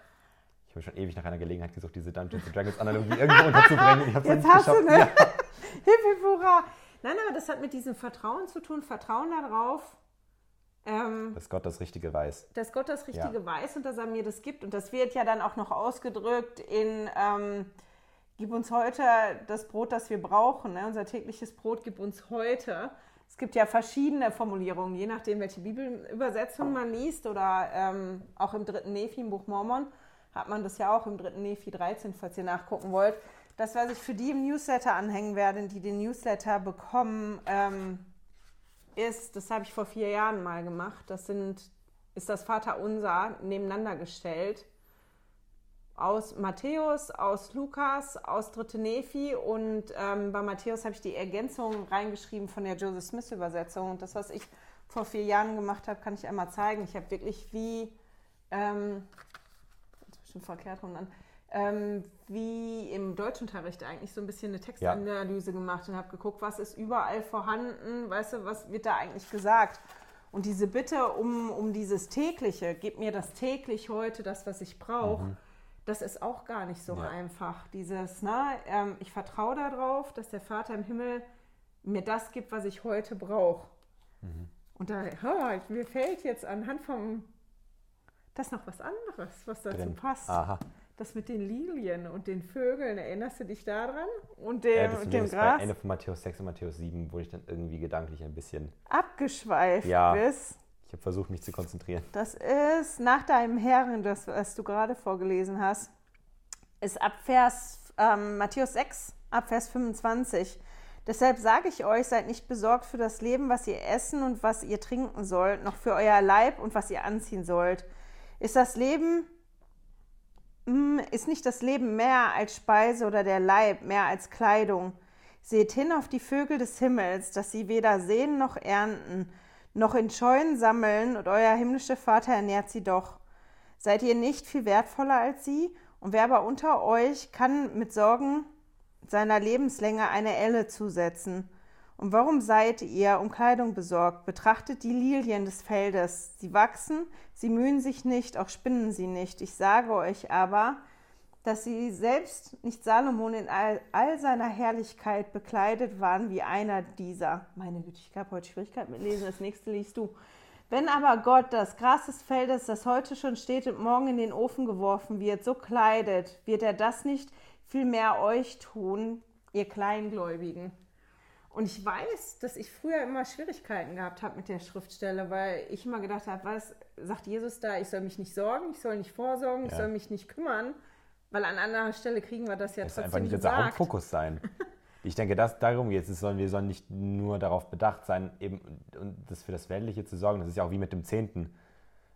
Ich habe schon ewig nach einer Gelegenheit gesucht, diese Dungeons and Dragons Analogie irgendwo unterzubringen. Ich Jetzt nicht hast du geschafft. ne? Ja. Hip, hip, hurra. Nein, aber das hat mit diesem Vertrauen zu tun, Vertrauen darauf, ähm, Dass Gott das Richtige weiß. dass Gott das Richtige Ja. weiß und dass er mir das gibt. Und das wird ja dann auch noch ausgedrückt in, ähm, gib uns heute das Brot, das wir brauchen. Ne? Unser tägliches Brot gib uns heute. Es gibt ja verschiedene Formulierungen, je nachdem, welche Bibelübersetzung man liest oder ähm, auch im dritten Nephi, im Buch Mormon, hat man das ja auch im dritten Nephi 13, falls ihr nachgucken wollt. Das, was ich für die im Newsletter anhängen werde, die den Newsletter bekommen, ähm, ist, das habe ich vor vier Jahren mal gemacht, das sind, ist das Vaterunser nebeneinander gestellt. Aus Matthäus, aus Lukas, aus Dritte Nephi und ähm, bei Matthäus habe ich die Ergänzung reingeschrieben von der Joseph Smith Übersetzung. Und das, was ich vor vier Jahren gemacht habe, kann ich einmal zeigen. Ich habe wirklich wie, ähm, jetzt bestimmt verkehrt rum an, ähm, wie im Deutschunterricht eigentlich so ein bisschen eine Textanalyse gemacht und habe geguckt, was ist überall vorhanden, weißt du, was wird da eigentlich gesagt. Und diese Bitte um, um dieses tägliche, gib mir das täglich heute, das, was ich brauche, mhm. das ist auch gar nicht so ja. einfach. Dieses, ne, ähm, ich vertraue darauf, dass der Vater im Himmel mir das gibt, was ich heute brauche. Mhm. Und da, oh, mir fällt jetzt anhand vom, das noch was anderes, was dazu Drin. passt. Aha. Das mit den Lilien und den Vögeln, erinnerst du dich daran? Und dem, ja, das und dem Gras? Bei Ende von Matthäus 6 und Matthäus 7, wo ich dann irgendwie gedanklich ein bisschen abgeschweift ja, bist. Ich habe versucht, mich zu konzentrieren. Das ist nach deinem Herren, das, was du gerade vorgelesen hast, ist ab Vers ähm, Matthäus 6, ab Vers 25. Deshalb sage ich euch, seid nicht besorgt für das Leben, was ihr essen und was ihr trinken sollt, noch für euer Leib und was ihr anziehen sollt. Ist das Leben ist nicht das Leben mehr als Speise oder der Leib mehr als Kleidung? Seht hin auf die Vögel des Himmels, dass sie weder sehen noch ernten, noch in Scheunen sammeln, und euer himmlischer Vater ernährt sie doch. Seid ihr nicht viel wertvoller als sie? Und wer aber unter euch kann mit Sorgen seiner Lebenslänge eine Elle zusetzen? Und warum seid ihr um Kleidung besorgt? Betrachtet die Lilien des Feldes. Sie wachsen, sie mühen sich nicht, auch spinnen sie nicht. Ich sage euch aber, dass sie selbst nicht Salomon in all, all seiner Herrlichkeit bekleidet waren wie einer dieser. Meine Güte, ich habe heute Schwierigkeit mit Lesen, das nächste liest du. Wenn aber Gott das Gras des Feldes, das heute schon steht und morgen in den Ofen geworfen wird, so kleidet, wird er das nicht vielmehr euch tun, ihr Kleingläubigen. Und ich weiß, dass ich früher immer Schwierigkeiten gehabt habe mit der Schriftstelle, weil ich immer gedacht habe, was sagt Jesus da, ich soll mich nicht sorgen, ich soll nicht vorsorgen, ja. ich soll mich nicht kümmern, weil an anderer Stelle kriegen wir das ja das trotzdem einfach nicht unser Hauptfokus sein. ich denke, dass darum geht es. Sollen, wir sollen nicht nur darauf bedacht sein, eben das für das Weltliche zu sorgen. Das ist ja auch wie mit dem Zehnten,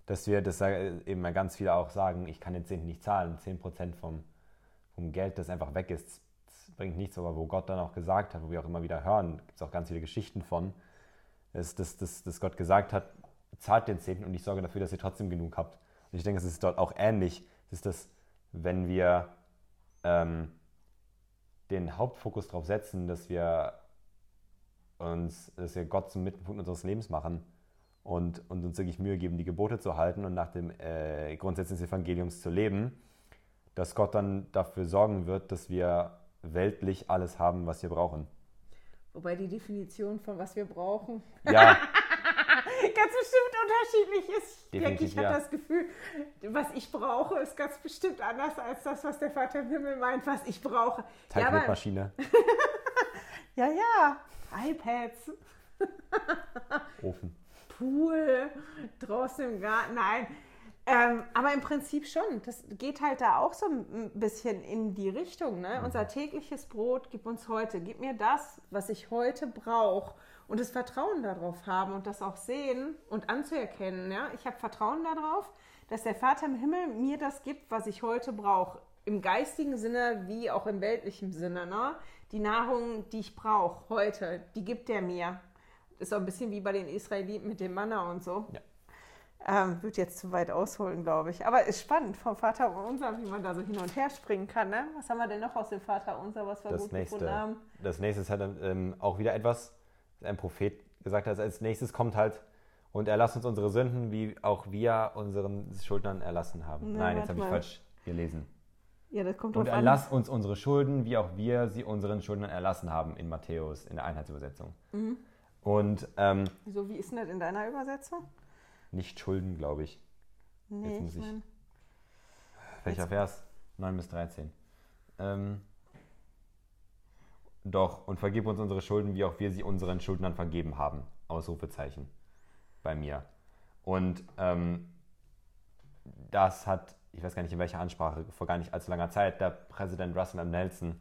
dass wir das eben ganz viele auch sagen, ich kann den Zehnten nicht zahlen. Zehn Prozent vom, vom Geld, das einfach weg ist, bringt nichts, aber wo Gott dann auch gesagt hat, wo wir auch immer wieder hören, gibt es auch ganz viele Geschichten von, ist, dass, dass, dass Gott gesagt hat, zahlt den Zehnten und ich sorge dafür, dass ihr trotzdem genug habt. Und ich denke, es ist dort auch ähnlich. Ist das, wenn wir ähm, den Hauptfokus darauf setzen, dass wir uns, dass wir Gott zum Mittelpunkt unseres Lebens machen und, und uns wirklich Mühe geben, die Gebote zu halten und nach dem äh, Grundsätzen des Evangeliums zu leben, dass Gott dann dafür sorgen wird, dass wir weltlich alles haben, was wir brauchen. Wobei die Definition von was wir brauchen ja. ganz bestimmt unterschiedlich ist. Definitiv, ich habe ja. das Gefühl, was ich brauche, ist ganz bestimmt anders als das, was der Vater im Himmel meint, was ich brauche. Teigmitmaschine. Ja, ja, ja. iPads. Ofen. Pool, draußen im Garten. Nein, ähm, aber im Prinzip schon. Das geht halt da auch so ein bisschen in die Richtung. Ne? Mhm. Unser tägliches Brot gib uns heute. Gib mir das, was ich heute brauche. Und das Vertrauen darauf haben und das auch sehen und anzuerkennen. Ja? Ich habe Vertrauen darauf, dass der Vater im Himmel mir das gibt, was ich heute brauche. Im geistigen Sinne wie auch im weltlichen Sinne. Ne? Die Nahrung, die ich brauche heute, die gibt er mir. Ist auch ein bisschen wie bei den Israeliten mit dem Manna und so. Ja. Ähm, wird jetzt zu weit ausholen, glaube ich. Aber ist spannend vom Vater unser, wie man da so hin und her springen kann. Ne? Was haben wir denn noch aus dem Vater unser, was wir das gut nächste, gefunden haben? Das nächste ist halt ähm, auch wieder etwas, ein Prophet gesagt hat. Als nächstes kommt halt, und erlass uns unsere Sünden, wie auch wir unseren Schuldnern erlassen haben. Na, Nein, jetzt habe ich falsch gelesen. Ja, das kommt Und erlass an. uns unsere Schulden, wie auch wir sie unseren Schuldnern erlassen haben in Matthäus, in der Einheitsübersetzung. Mhm. Und ähm, so, wie ist denn das in deiner Übersetzung? Nicht schulden, glaube ich. Nee, Jetzt muss ich, mein, welcher. Vers? 9 bis 13. Ähm, doch, und vergib uns unsere Schulden, wie auch wir sie unseren Schuldnern vergeben haben. Ausrufezeichen bei mir. Und ähm, das hat, ich weiß gar nicht in welcher Ansprache, vor gar nicht allzu langer Zeit, der Präsident Russell M. Nelson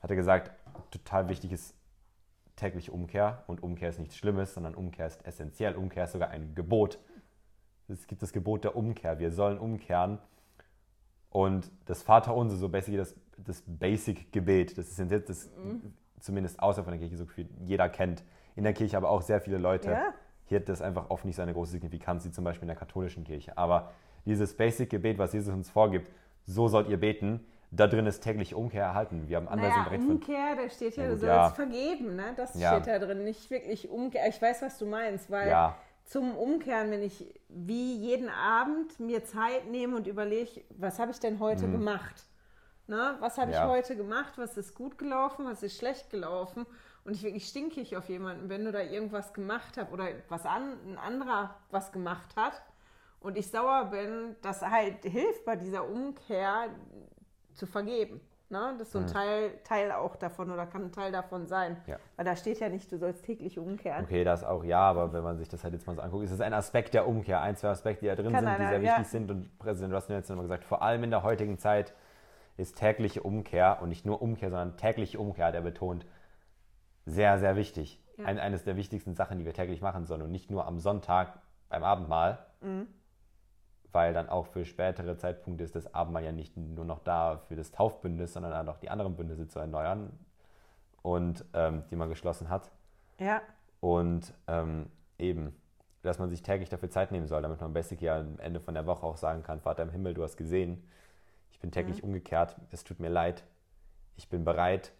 hatte gesagt, total wichtig ist tägliche Umkehr. Und Umkehr ist nichts Schlimmes, sondern Umkehr ist essentiell. Umkehr ist sogar ein Gebot. Es gibt das Gebot der Umkehr. Wir sollen umkehren. Und das Vaterunser, so basically das, das Basic-Gebet, das ist jetzt das, mhm. zumindest außer von der Kirche so viel jeder kennt. In der Kirche aber auch sehr viele Leute. Ja. Hier hat das einfach oft nicht so eine große Signifikanz wie zum Beispiel in der katholischen Kirche. Aber dieses Basic-Gebet, was Jesus uns vorgibt, so sollt ihr beten, da drin ist täglich Umkehr erhalten. Wir haben anders naja, im Umkehr, da steht ja, du sollst ja. vergeben, ne? Das ja. steht da drin, nicht wirklich Umkehr. Ich weiß, was du meinst, weil ja. zum Umkehren, wenn ich wie jeden Abend mir Zeit nehme und überlege, was habe ich denn heute gemacht? Ne? Was habe ich heute gemacht? Was ist gut gelaufen? Was ist schlecht gelaufen? Und ich wirklich stinkig auf jemanden bin oder irgendwas gemacht habe oder was an, ein anderer was gemacht hat und ich sauer bin, das halt hilft bei dieser Umkehr zu vergeben. Ne? Das ist so ein Teil, Teil auch davon oder kann ein Teil davon sein. Ja. Weil da steht ja nicht, du sollst täglich umkehren. Okay, das auch ja, aber wenn man sich das halt jetzt mal so anguckt, ist es ein Aspekt der Umkehr. Ein, zwei Aspekte, die da drin Kann sind, die einer, sehr ja. wichtig sind. Und Präsident, hast mir jetzt nochmal gesagt, vor allem in der heutigen Zeit ist tägliche Umkehr und nicht nur Umkehr, sondern tägliche Umkehr, hat er betont, sehr, sehr wichtig. Ja. Ein, eines der wichtigsten Sachen, die wir täglich machen sollen und nicht nur am Sonntag beim Abendmahl, Mhm. Weil dann auch für spätere Zeitpunkte ist das Abendmahl ja nicht nur noch da für das Taufbündnis, sondern dann auch die anderen Bündnisse zu erneuern und ähm, die man geschlossen hat. Ja, Und ähm, eben, dass man sich täglich dafür Zeit nehmen soll, damit man basic ja am Ende von der Woche auch sagen kann, Vater im Himmel, du hast gesehen, ich bin täglich umgekehrt, es tut mir leid, ich bin bereit,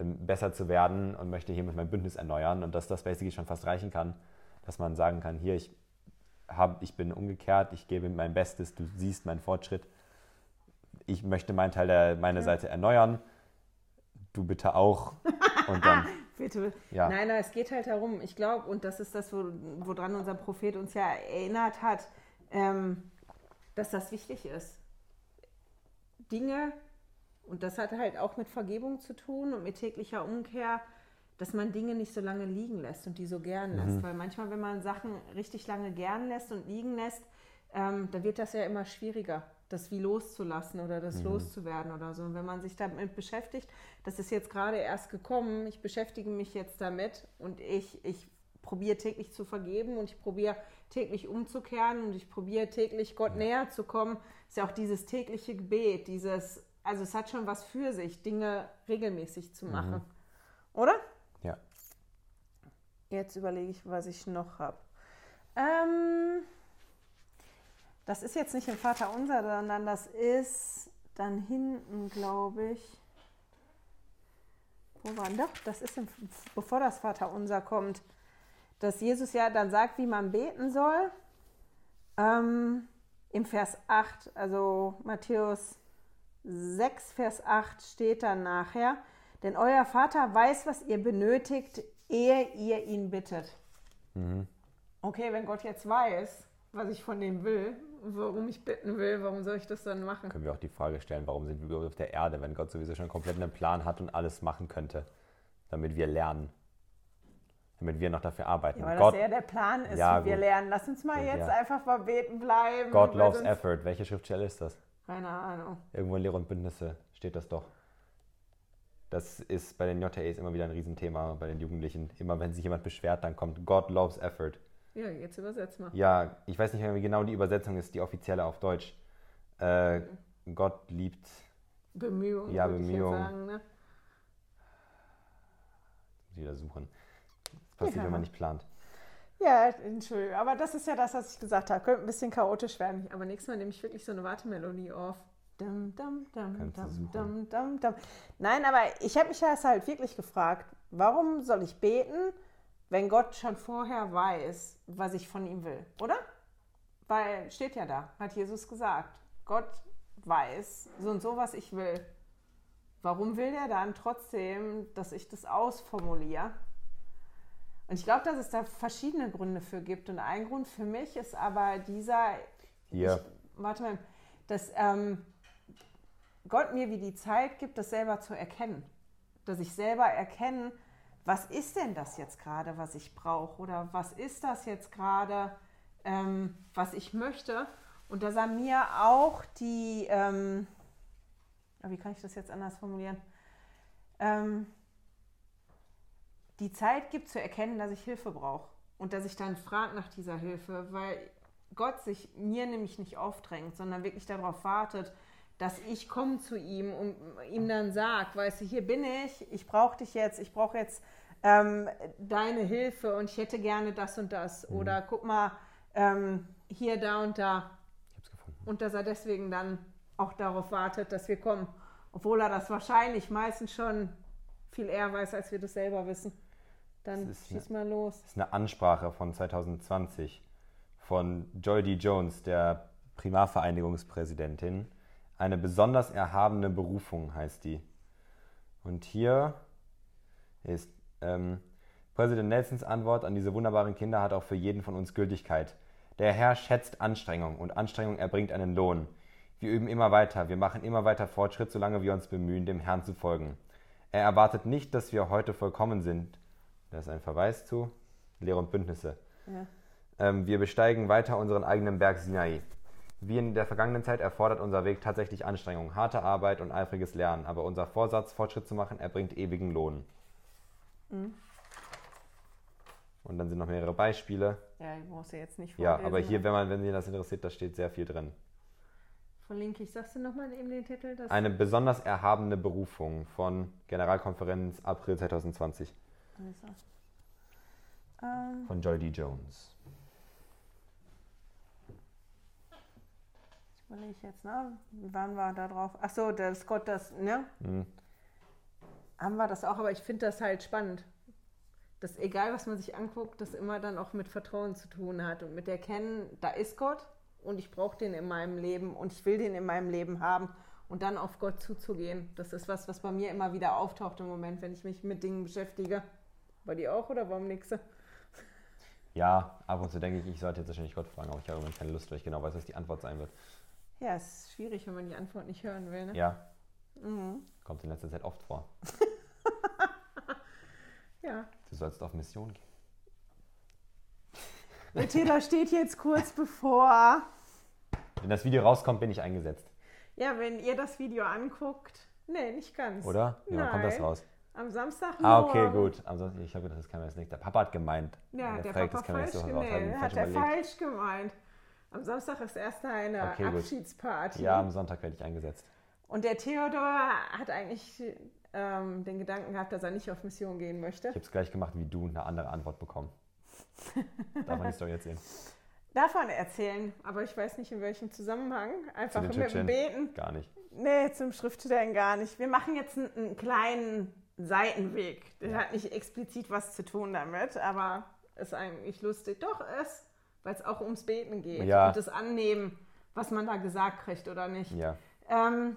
ähm, besser zu werden und möchte hiermit mein Bündnis erneuern und dass das basic schon fast reichen kann, dass man sagen kann, hier, ich, hab, ich bin umgekehrt, ich gebe mein Bestes, du siehst meinen Fortschritt, ich möchte meinen Teil der, meine Seite erneuern, du bitte auch und dann, bitte. Ja. Nein, nein, es geht halt darum, ich glaube, und das ist das, wo, woran unser Prophet uns ja erinnert hat, ähm, dass das wichtig ist. Dinge, und das hat halt auch mit Vergebung zu tun und mit täglicher Umkehr, dass man Dinge nicht so lange liegen lässt und die so gern lässt. Weil manchmal, wenn man Sachen richtig lange gern lässt und liegen lässt, ähm, da wird das ja immer schwieriger, das wie loszulassen oder das loszuwerden oder so. Und wenn man sich damit beschäftigt, das ist jetzt gerade erst gekommen, ich beschäftige mich jetzt damit und ich, ich probiere täglich zu vergeben und ich probiere täglich umzukehren und ich probiere täglich Gott näher zu kommen, ist ja auch dieses tägliche Gebet, dieses, also es hat schon was für sich, Dinge regelmäßig zu machen. Oder? Jetzt überlege ich, was ich noch habe. Ähm, das ist jetzt nicht im Vater Unser, sondern das ist dann hinten, glaube ich. Wo war denn doch? Das ist, im, bevor das Vater Unser kommt, dass Jesus ja dann sagt, wie man beten soll. Ähm, Im Vers 8, also Matthäus 6, Vers 8 steht dann nachher, denn euer Vater weiß, was ihr benötigt, ehe ihr ihn bittet. Okay, wenn Gott jetzt weiß, was ich von dem will, warum ich bitten will, warum soll ich das dann machen? können wir auch die Frage stellen, warum sind wir überhaupt auf der Erde, wenn Gott sowieso schon komplett einen Plan hat und alles machen könnte, damit wir lernen, damit wir noch dafür arbeiten. Ja, weil Gott, das ja der Plan ist, Ja, wie wir gut. lernen. Lass uns mal Ja. jetzt einfach mal beten bleiben. God loves effort. Welche Schriftstelle ist das? Keine Ahnung. Irgendwo in Lehre und Bündnisse steht das doch. Das ist bei den JTAs immer wieder ein Riesenthema, bei den Jugendlichen. Immer wenn sich jemand beschwert, dann kommt God loves effort. Ja, jetzt übersetz mal. Ja, ich weiß nicht mehr, wie genau die Übersetzung ist, die offizielle auf Deutsch. Äh, Gott liebt, Bemühungen. Ja, würde ich Bemühungen. Sagen, ne? wieder suchen. Das passiert, Ja. wenn man nicht plant. Ja, Entschuldigung. Aber das ist ja das, was ich gesagt habe. Könnte ein bisschen chaotisch werden. Aber nächstes Mal nehme ich wirklich so eine Wartemelodie auf. Dum, dum, dum. Nein, aber ich habe mich das halt wirklich gefragt, warum soll ich beten, wenn Gott schon vorher weiß, was ich von ihm will, oder? Weil steht ja da, hat Jesus gesagt. Gott weiß so und so, was ich will. Warum will er dann trotzdem, dass ich das ausformuliere? Und ich glaube, dass es da verschiedene Gründe für gibt. Und ein Grund für mich ist aber dieser, Hier. ich, warte mal, dass ähm, Gott mir wie die Zeit gibt, das selber zu erkennen. Dass ich selber erkenne, was ist denn das jetzt gerade, was ich brauche? Oder was ist das jetzt gerade, ähm, was ich möchte? Und dass er mir auch die, ähm, ah, wie kann ich das jetzt anders formulieren? Ähm, die Zeit gibt zu erkennen, dass ich Hilfe brauche und dass ich dann frage nach dieser Hilfe, weil Gott sich mir nämlich nicht aufdrängt, sondern wirklich darauf wartet, dass ich komme zu ihm und ihm dann sage, weißt du, hier bin ich, ich brauche dich jetzt, ich brauche jetzt ähm, deine Hilfe und ich hätte gerne das und das oder guck mal, ähm, hier, da und da Ich hab's gefunden. und dass er deswegen dann auch darauf wartet, dass wir kommen, obwohl er das wahrscheinlich meistens schon viel eher weiß, als wir das selber wissen. Dann schieß mal los. Das ist eine Ansprache von 2020 von Joy D. Jones, der Primarvereinigungspräsidentin. Eine besonders erhabene Berufung heißt die. Und hier ist ähm, Präsident Nelsons Antwort an diese wunderbaren Kinder hat auch für jeden von uns Gültigkeit. Der Herr schätzt Anstrengung und Anstrengung erbringt einen Lohn. Wir üben immer weiter, wir machen immer weiter Fortschritt, solange wir uns bemühen, dem Herrn zu folgen. Er erwartet nicht, dass wir heute vollkommen sind. Das ist ein Verweis zu Lehre und Bündnisse. Ja. Ähm, wir besteigen weiter unseren eigenen Berg Sinai. Wie in der vergangenen Zeit erfordert unser Weg tatsächlich Anstrengung, harte Arbeit und eifriges Lernen, aber unser Vorsatz, Fortschritt zu machen, erbringt ewigen Lohn. Mhm. Und dann sind noch mehrere Beispiele. Ja, ich muss ja jetzt nicht vorlesen. Ja, aber hier, wenn man, wenn Sie das interessiert, da steht sehr viel drin. Verlinke ich. Sagst du nochmal eben den Titel? Eine besonders erhabene Berufung von Generalkonferenz April 2020. Also. Ähm. Von Joy D. Jones. Ich überlege jetzt, ne? Waren wir da drauf? Achso, der Scott, das, ne? Mhm. Haben wir das auch, aber ich finde das halt spannend dass egal, was man sich anguckt, das immer dann auch mit Vertrauen zu tun hat und mit Erkennen, da ist Gott und ich brauche den in meinem Leben und ich will den in meinem Leben haben und dann auf Gott zuzugehen. Das ist was, was bei mir immer wieder auftaucht im Moment, wenn ich mich mit Dingen beschäftige. Bei dir auch oder warum nix? Ja, ab und zu denke ich, ich sollte jetzt wahrscheinlich Gott fragen, aber ich habe immer keine Lust, weil ich genau weiß, was die Antwort sein wird. Ja, es ist schwierig, wenn man die Antwort nicht hören will. Ne? Ja. Mhm. Kommt in letzter Zeit oft vor. Ja. Du sollst auf Mission gehen. Der Täter steht jetzt kurz bevor. Wenn das Video rauskommt, bin ich eingesetzt. Ja, wenn ihr das Video anguckt. Nee, nicht ganz. Oder? Ja, wann kommt das raus? Am Samstag Ah, okay, gut. Samstag, ich habe gedacht, das kann man jetzt nicht. Der Papa hat gemeint. Ja, der, der Papa das kann falsch, so nee, hat er falsch gemeint. Am Samstag ist erst eine okay, Abschiedsparty. Gut. Ja, am Sonntag werde ich eingesetzt. Und der Theodor hat eigentlich ähm, den Gedanken gehabt, dass er nicht auf Mission gehen möchte. Ich habe es gleich gemacht wie du und eine andere Antwort bekommen. Darf man die Story erzählen? Davon erzählen, aber ich weiß nicht in welchem Zusammenhang. Einfach mit dem Beten. Gar nicht. Nee, zum Schriftstellen gar nicht. Wir machen jetzt einen, einen kleinen Seitenweg. Der ja. hat nicht explizit was zu tun damit, aber ist eigentlich lustig. Doch, ist, weil es auch ums Beten geht ja. und das Annehmen, was man da gesagt kriegt oder nicht. Ja. Ähm,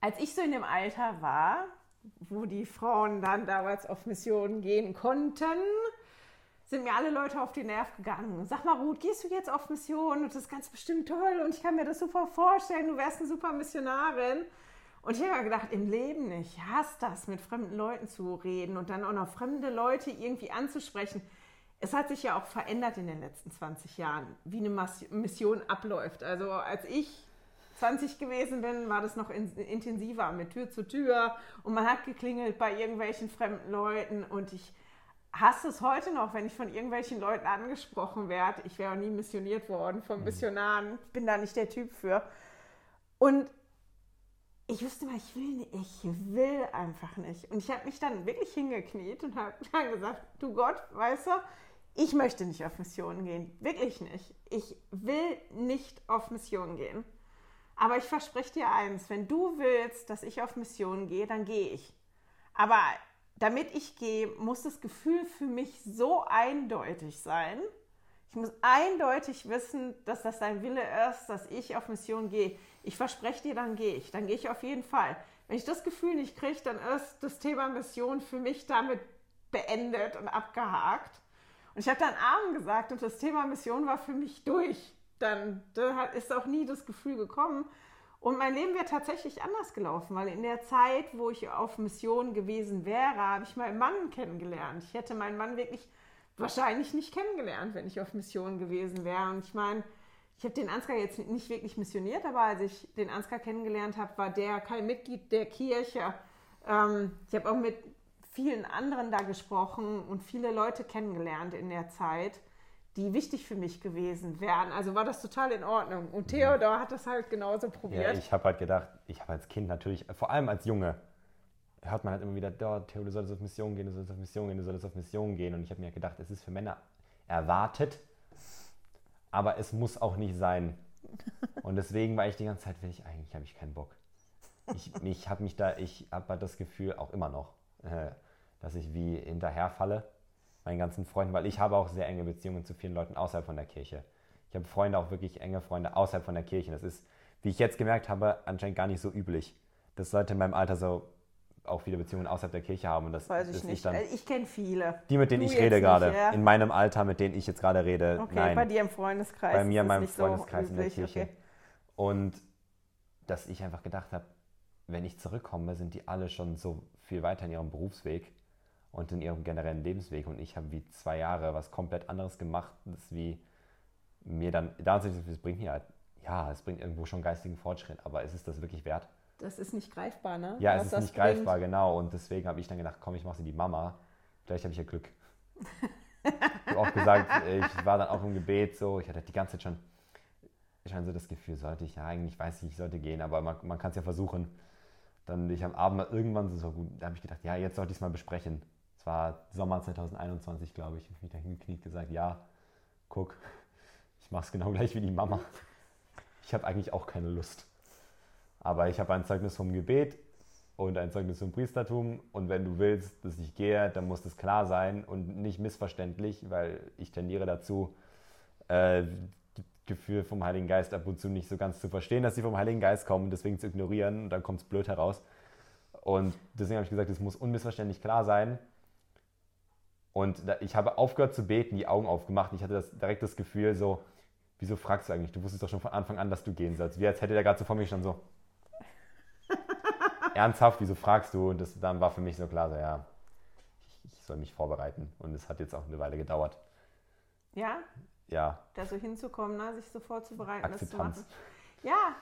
als ich so in dem Alter war, wo die Frauen dann damals auf Missionen gehen konnten, sind mir alle Leute auf die Nerv gegangen. Sag mal, Ruth, gehst du jetzt auf Mission? Und das ist ganz bestimmt toll und ich kann mir das super vorstellen. Du wärst eine super Missionarin. Und ich habe mir gedacht, im Leben nicht. Ich hasse das, mit fremden Leuten zu reden und dann auch noch fremde Leute irgendwie anzusprechen. Es hat sich ja auch verändert in den letzten 20 Jahren, wie eine Mission abläuft. Also als ich 20 gewesen bin, war das noch in, intensiver mit Tür zu Tür und man hat geklingelt bei irgendwelchen fremden Leuten und ich hasse es heute noch, wenn ich von irgendwelchen Leuten angesprochen werde. Ich wäre auch nie missioniert worden von mhm. Missionaren. Ich bin da nicht der Typ für. Und ich wusste mal, ich will nicht, ich will einfach nicht. Und ich habe mich dann wirklich hingekniet und habe dann gesagt, du Gott, weißt du, ich möchte nicht auf Missionen gehen. Wirklich nicht. Ich will nicht auf Missionen gehen. Aber ich verspreche dir eins, wenn du willst, dass ich auf Mission gehe, dann gehe ich. Aber damit ich gehe, muss das Gefühl für mich so eindeutig sein. Ich muss eindeutig wissen, dass das dein Wille ist, dass ich auf Mission gehe. Ich verspreche dir, dann gehe ich. Dann gehe ich auf jeden Fall. Wenn ich das Gefühl nicht kriege, dann ist das Thema Mission für mich damit beendet und abgehakt. Und ich habe dann Arm gesagt und das Thema Mission war für mich durch dann da ist auch nie das Gefühl gekommen. Und mein Leben wäre tatsächlich anders gelaufen, weil in der Zeit, wo ich auf Mission gewesen wäre, habe ich meinen Mann kennengelernt. Ich hätte meinen Mann wirklich wahrscheinlich nicht kennengelernt, wenn ich auf Mission gewesen wäre. Und ich meine, ich habe den Ansgar jetzt nicht wirklich missioniert, aber als ich den Ansgar kennengelernt habe, war der kein Mitglied der Kirche. Ähm, ich habe auch mit vielen anderen da gesprochen und viele Leute kennengelernt in der Zeit die wichtig für mich gewesen wären. Also war das total in Ordnung. Und Theodor hat das halt genauso probiert. Ja, ich habe halt gedacht, ich habe als Kind natürlich, vor allem als Junge, hört man halt immer wieder, dort, Theo, du solltest auf Mission gehen, du solltest auf Mission gehen, du solltest auf Mission gehen. Und ich habe mir gedacht, es ist für Männer erwartet, aber es muss auch nicht sein. Und deswegen war ich die ganze Zeit, will ich eigentlich, habe ich keinen Bock. Ich, ich habe mich da, ich habe halt das Gefühl, auch immer noch, äh, dass ich wie hinterherfalle meinen ganzen Freunden, weil ich habe auch sehr enge Beziehungen zu vielen Leuten außerhalb von der Kirche. Ich habe Freunde, auch wirklich enge Freunde außerhalb von der Kirche. Das ist, wie ich jetzt gemerkt habe, anscheinend gar nicht so üblich, dass Leute in meinem Alter so auch viele Beziehungen außerhalb der Kirche haben. Und das, Weiß ich nicht. dann, Äh, ich kenne viele. die, mit denen Du ich rede nicht, gerade, ja? in meinem Alter, mit denen ich jetzt gerade rede, Okay, nein. bei dir im Freundeskreis. bei mir in meinem nicht so Freundeskreis in der Kirche. okay. Und dass ich einfach gedacht habe, wenn ich zurückkomme, sind die alle schon so viel weiter in ihrem Berufsweg und in ihrem generellen Lebensweg. Und ich habe wie zwei Jahre was komplett anderes gemacht, das wie mir dann, da das bringt mir halt, ja, es bringt irgendwo schon geistigen Fortschritt, aber ist es das wirklich wert? Das ist nicht greifbar, ne? Ja, es ist nicht bringt. greifbar, genau. Und deswegen habe ich dann gedacht, komm, ich mache sie die Mama. Vielleicht habe ich ja Glück. ich habe auch gesagt, ich war dann auch im Gebet so, ich hatte die ganze Zeit schon, schon so das Gefühl, sollte ich ja eigentlich, weiß ich, ich sollte gehen, aber man, man kann es ja versuchen. Dann ich am Abend mal irgendwann so gut, da habe ich gedacht, ja, jetzt sollte ich es mal besprechen. Es war Sommer 2021, glaube ich. Ich habe mich da hingekniet gesagt, ja, guck, ich mache es genau gleich wie die Mama. Ich habe eigentlich auch keine Lust. Aber ich habe ein Zeugnis vom Gebet und ein Zeugnis vom Priestertum. Und wenn du willst, dass ich gehe, dann muss das klar sein und nicht missverständlich, weil ich tendiere dazu, äh, die Gefühle vom Heiligen Geist ab und zu nicht so ganz zu verstehen, dass sie vom Heiligen Geist kommen, deswegen zu ignorieren und dann kommt es blöd heraus. Und deswegen habe ich gesagt, es muss unmissverständlich klar sein. Und da, ich habe aufgehört zu beten, die Augen aufgemacht. Ich hatte das, direkt das Gefühl, so, wieso fragst du eigentlich? Du wusstest doch schon von Anfang an, dass du gehen sollst. Wie als hätte der gerade so vor mir schon so. Ernsthaft, wieso fragst du? Und das, dann war für mich so klar, so, ja, ich, ich soll mich vorbereiten. Und es hat jetzt auch eine Weile gedauert. Ja, Ja, da so hinzukommen, ne? sich so vorzubereiten, das zu Akzeptanz. machen. Ja,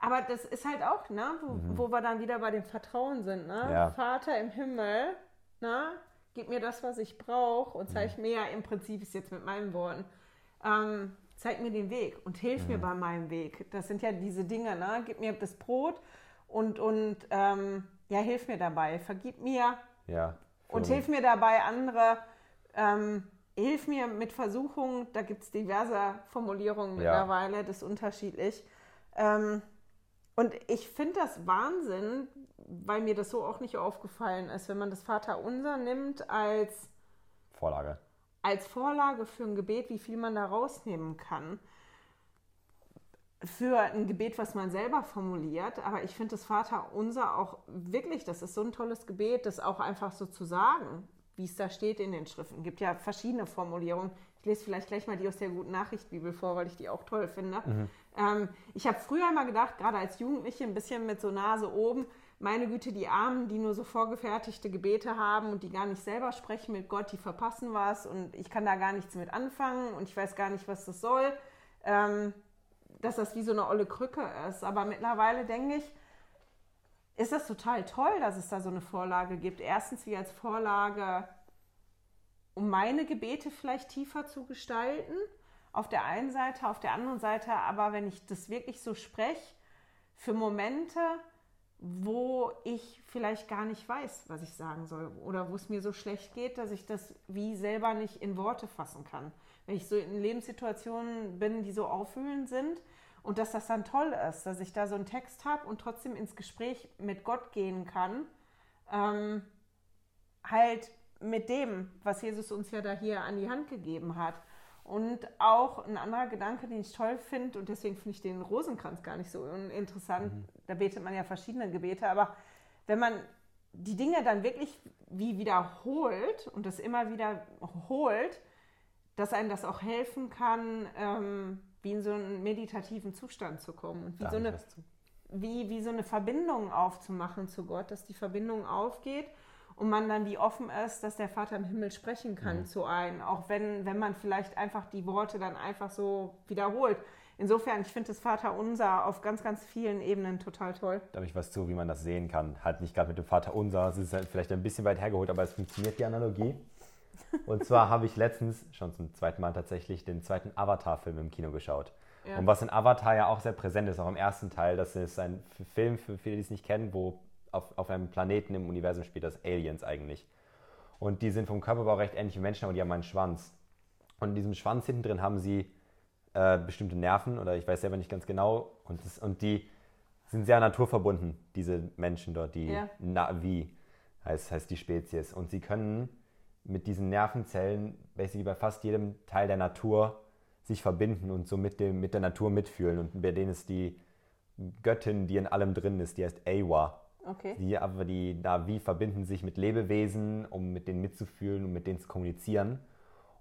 aber das ist halt auch, ne? wo, wo wir dann wieder bei dem Vertrauen sind. Ne? Mhm. Ja. Vater im Himmel, ne? gib mir das, was ich brauche und zeig mir ja im Prinzip, ist jetzt mit meinen Worten, ähm, zeig mir den Weg und hilf Mhm. mir bei meinem Weg. Das sind ja diese Dinge, ne? gib mir das Brot und, und ähm, ja, hilf mir dabei, vergib mir ja. und hilf mir dabei, andere, ähm, hilf mir mit Versuchungen, da gibt es diverse Formulierungen Ja. mittlerweile, das ist unterschiedlich. Ähm, und ich finde das Wahnsinn, weil mir das so auch nicht aufgefallen ist, wenn man das Vaterunser nimmt als, Vorlage. als Vorlage für ein Gebet, wie viel man da rausnehmen kann. Für ein Gebet, was man selber formuliert. Aber ich finde das Vaterunser auch wirklich, das ist so ein tolles Gebet, das auch einfach so zu sagen, wie es da steht in den Schriften. Es gibt ja verschiedene Formulierungen. Ich lese vielleicht gleich mal die aus der Guten Nachricht Bibel vor, weil ich die auch toll finde. Ähm, ich habe früher mal gedacht, gerade als Jugendliche, ein bisschen mit so Nase oben, meine Güte, die Armen, die nur so vorgefertigte Gebete haben und die gar nicht selber sprechen mit Gott, die verpassen was und ich kann da gar nichts mit anfangen und ich weiß gar nicht, was das soll. Ähm, dass das wie so eine olle Krücke ist. Aber mittlerweile denke ich, ist das total toll, dass es da so eine Vorlage gibt. Erstens wie als Vorlage, um meine Gebete vielleicht tiefer zu gestalten. Auf der einen Seite, auf der anderen Seite aber, wenn ich das wirklich so spreche, für Momente, wo ich vielleicht gar nicht weiß, was ich sagen soll oder wo es mir so schlecht geht, dass ich das wie selber nicht in Worte fassen kann. Wenn ich so in Lebenssituationen bin, die so aufwühlend sind und dass das dann toll ist, dass ich da so einen Text habe und trotzdem ins Gespräch mit Gott gehen kann, ähm, halt mit dem, was Jesus uns ja da hier an die Hand gegeben hat. Und auch ein anderer Gedanke, den ich toll finde, und deswegen finde ich den Rosenkranz gar nicht so interessant. Da betet man ja verschiedene Gebete, aber wenn man die Dinge dann wirklich wie wiederholt und das immer wieder holt, dass einem das auch helfen kann, ähm, wie in so einen meditativen Zustand zu kommen und wie so eine wie, wie so eine Verbindung aufzumachen zu Gott, dass die Verbindung aufgeht und man dann wie offen ist, dass der Vater im Himmel sprechen kann zu einem, auch wenn, wenn man vielleicht einfach die Worte dann einfach so wiederholt. Insofern, ich finde das Vater unser auf ganz, ganz vielen Ebenen total toll. Da habe ich was zu, wie man das sehen kann. Halt nicht gerade mit dem Vater unser, es ist halt vielleicht ein bisschen weit hergeholt, aber es funktioniert die Analogie. Und zwar habe ich letztens, schon zum zweiten Mal tatsächlich, den zweiten Avatar-Film im Kino geschaut. Ja. Und was in Avatar ja auch sehr präsent ist, auch im ersten Teil, das ist ein Film, für viele, die es nicht kennen, wo auf, auf einem Planeten im Universum spielt, das Aliens eigentlich. Und die sind vom Körperbau recht ähnlich wie Menschen, aber die haben einen Schwanz. Und in diesem Schwanz hinten drin haben sie äh, bestimmte Nerven oder ich weiß selber nicht ganz genau. Und, das, und die sind sehr naturverbunden, diese Menschen dort, die Ja. Navi heißt, heißt die Spezies. Und sie können mit diesen Nervenzellen basically bei fast jedem Teil der Natur sich verbinden und so mit, dem, mit der Natur mitfühlen. Und bei denen ist die Göttin, die in allem drin ist, die heißt Ewa. Okay. Die, aber die Navi verbinden sich mit Lebewesen, um mit denen mitzufühlen und mit denen zu kommunizieren.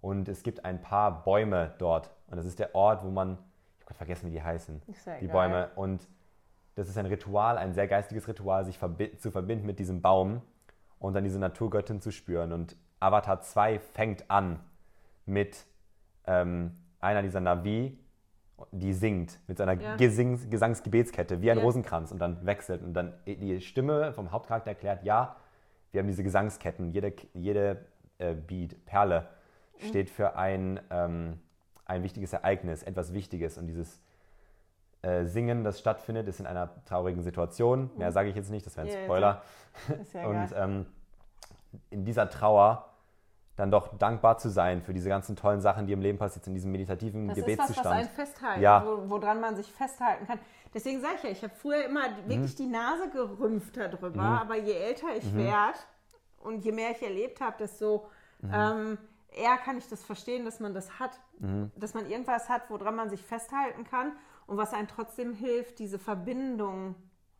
Und es gibt ein paar Bäume dort. Und das ist der Ort, wo man, ich habe vergessen, wie die heißen, die egal. Bäume. Und das ist ein Ritual, ein sehr geistiges Ritual, sich verbi zu verbinden mit diesem Baum und dann diese Naturgöttin zu spüren. Und Avatar 2 fängt an mit ähm, einer dieser Navi, die singt mit seiner Ja. Gesings Gesangsgebetskette wie ein Ja. Rosenkranz und dann wechselt und dann die Stimme vom Hauptcharakter erklärt, ja, wir haben diese Gesangsketten, jede, jede äh, Beat, Perle Mhm. steht für ein, ähm, ein wichtiges Ereignis, etwas Wichtiges und dieses äh, Singen, das stattfindet, ist in einer traurigen Situation. Mehr sage ich jetzt nicht, das wäre ein Mhm. Spoiler. Ja Und ähm, in dieser Trauer dann doch dankbar zu sein für diese ganzen tollen Sachen, die im Leben passiert in diesem meditativen Das ist was, was Gebetszustand. einen festhalten, Ja. wo, woran man sich festhalten kann. Deswegen sage ich ja, ich habe früher immer Mhm. wirklich die Nase gerümpft darüber, aber je älter ich Mhm. werde und je mehr ich erlebt habe, desto Mhm. ähm, eher kann ich das verstehen, dass man das hat. Mhm. Dass man irgendwas hat, woran man sich festhalten kann und was einem trotzdem hilft, diese Verbindung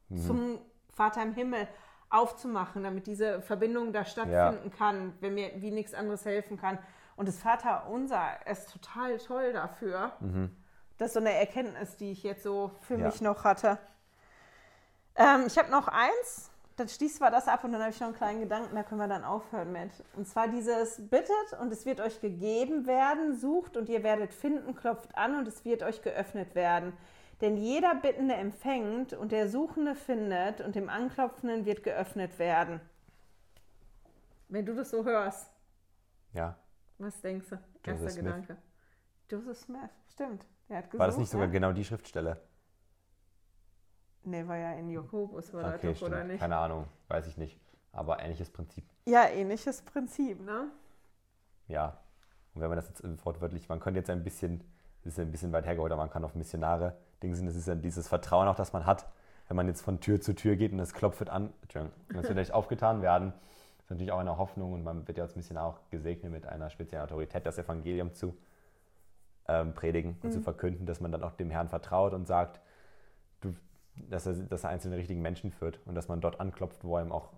Mhm. zum Vater im Himmel aufzumachen, damit diese Verbindung da stattfinden kann, wenn mir wie nichts anderes helfen kann. Und das Vater unser ist total toll dafür. Das ist so eine Erkenntnis, die ich jetzt so für Ja. mich noch hatte. Ähm, ich habe noch eins, dann schließt wir das ab und dann habe ich noch einen kleinen Gedanken, da können wir dann aufhören mit. Und zwar dieses bittet und es wird euch gegeben werden, sucht und ihr werdet finden, klopft an und es wird euch geöffnet werden. Denn jeder Bittende empfängt und der Suchende findet und dem Anklopfenden wird geöffnet werden. Wenn du das so hörst, Ja. was denkst du? Erster Joseph Smith. Gedanke. Joseph Smith, stimmt. Der hat gesucht, War das nicht sogar ne? genau die Schriftstelle? Nee, war ja in Jakobus, war Okay, das doch, oder nicht? Keine Ahnung, weiß ich nicht. Aber ähnliches Prinzip. Ja, ähnliches Prinzip, ne? Ja. Und wenn man das jetzt wortwörtlich, man könnte jetzt ein bisschen, das ist ein bisschen weit hergeholt, aber man kann auf Missionare Dinge sind, das ist ja dieses Vertrauen auch, das man hat, wenn man jetzt von Tür zu Tür geht und es klopft wird an, es wird euch aufgetan werden, ist natürlich auch eine Hoffnung und man wird ja als Missionar auch gesegnet mit einer speziellen Autorität, das Evangelium zu ähm, predigen und zu verkünden, dass man dann auch dem Herrn vertraut und sagt, du, dass, er, dass er einzelne richtigen Menschen führt und dass man dort anklopft, wo er ihm auch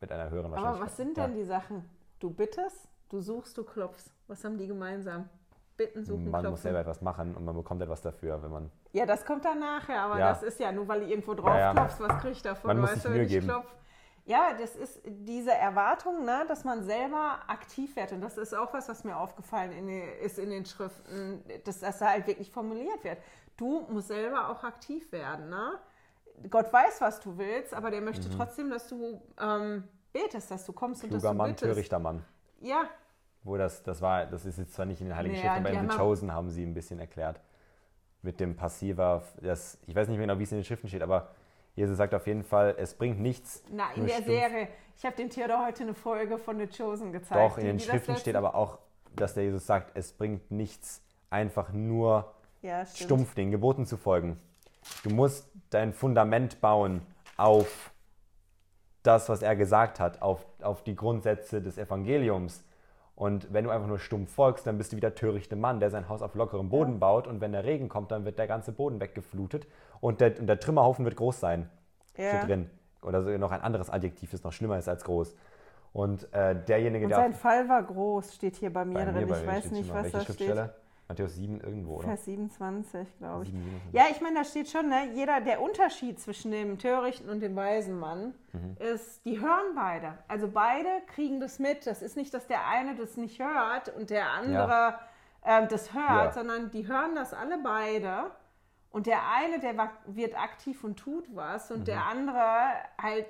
mit einer höheren Aber Wahrscheinlichkeit... was sind denn die Sachen? Du bittest, du suchst, du klopfst. Was haben die gemeinsam? Bitten, suchen, Man muss klopfen. selber etwas machen und man bekommt etwas dafür, wenn man. Ja, das kommt dann nachher, aber Ja. das ist ja nur, weil ich irgendwo drauf Ja, klopfst, was krieg ich davon? Man muss weißt sich du, Mühe geben. klopf? Ja, das ist diese Erwartung, ne, dass man selber aktiv wird. Und das ist auch was, was mir aufgefallen in ist in den Schriften, dass das da halt wirklich formuliert wird. Du musst selber auch aktiv werden. Ne? Gott weiß, was du willst, aber der möchte trotzdem, dass du ähm, betest, dass du kommst und dass Mhm. Kluger du Mann, bittest. törichter Mann. Ja, Wo das, das war, das ist jetzt zwar nicht in den Heiligen Nee, Schriften, aber in The Chosen haben sie ein bisschen erklärt. Mit dem Passiver, das, ich weiß nicht mehr genau, wie es in den Schriften steht, aber Jesus sagt auf jeden Fall, es bringt nichts. Na, in der stumpf- Serie. Ich habe dem Theodor heute eine Folge von The Chosen gezeigt. Doch, in den Schriften steht aber auch, dass der Jesus sagt, es bringt nichts, einfach nur ja, stumpf den Geboten zu folgen. Du musst dein Fundament bauen auf das, was er gesagt hat, auf, auf die Grundsätze des Evangeliums. Und wenn du einfach nur stumpf folgst, dann bist du wieder törichte Mann, der sein Haus auf lockerem Boden baut und wenn der Regen kommt, dann wird der ganze Boden weggeflutet und der, und der Trümmerhaufen wird groß sein. Ja. Steht drin. Oder so noch ein anderes Adjektiv, das noch schlimmer ist als groß. Und äh, derjenige, Und der sein Fall war groß, steht hier bei mir bei drin. mir, ich weiß nicht, was da steht. Matthäus 7 irgendwo, oder? Vers 27, glaube ich. 7, 27. Ja, ich meine, da steht schon, ne, jeder, der Unterschied zwischen dem Törichten und dem weisen Mann Mhm. ist, die hören beide. Also beide kriegen das mit. Das ist nicht, dass der eine das nicht hört und der andere ähm, das hört, Ja. sondern die hören das alle beide. Und der eine, der wird aktiv und tut was und Mhm. der andere halt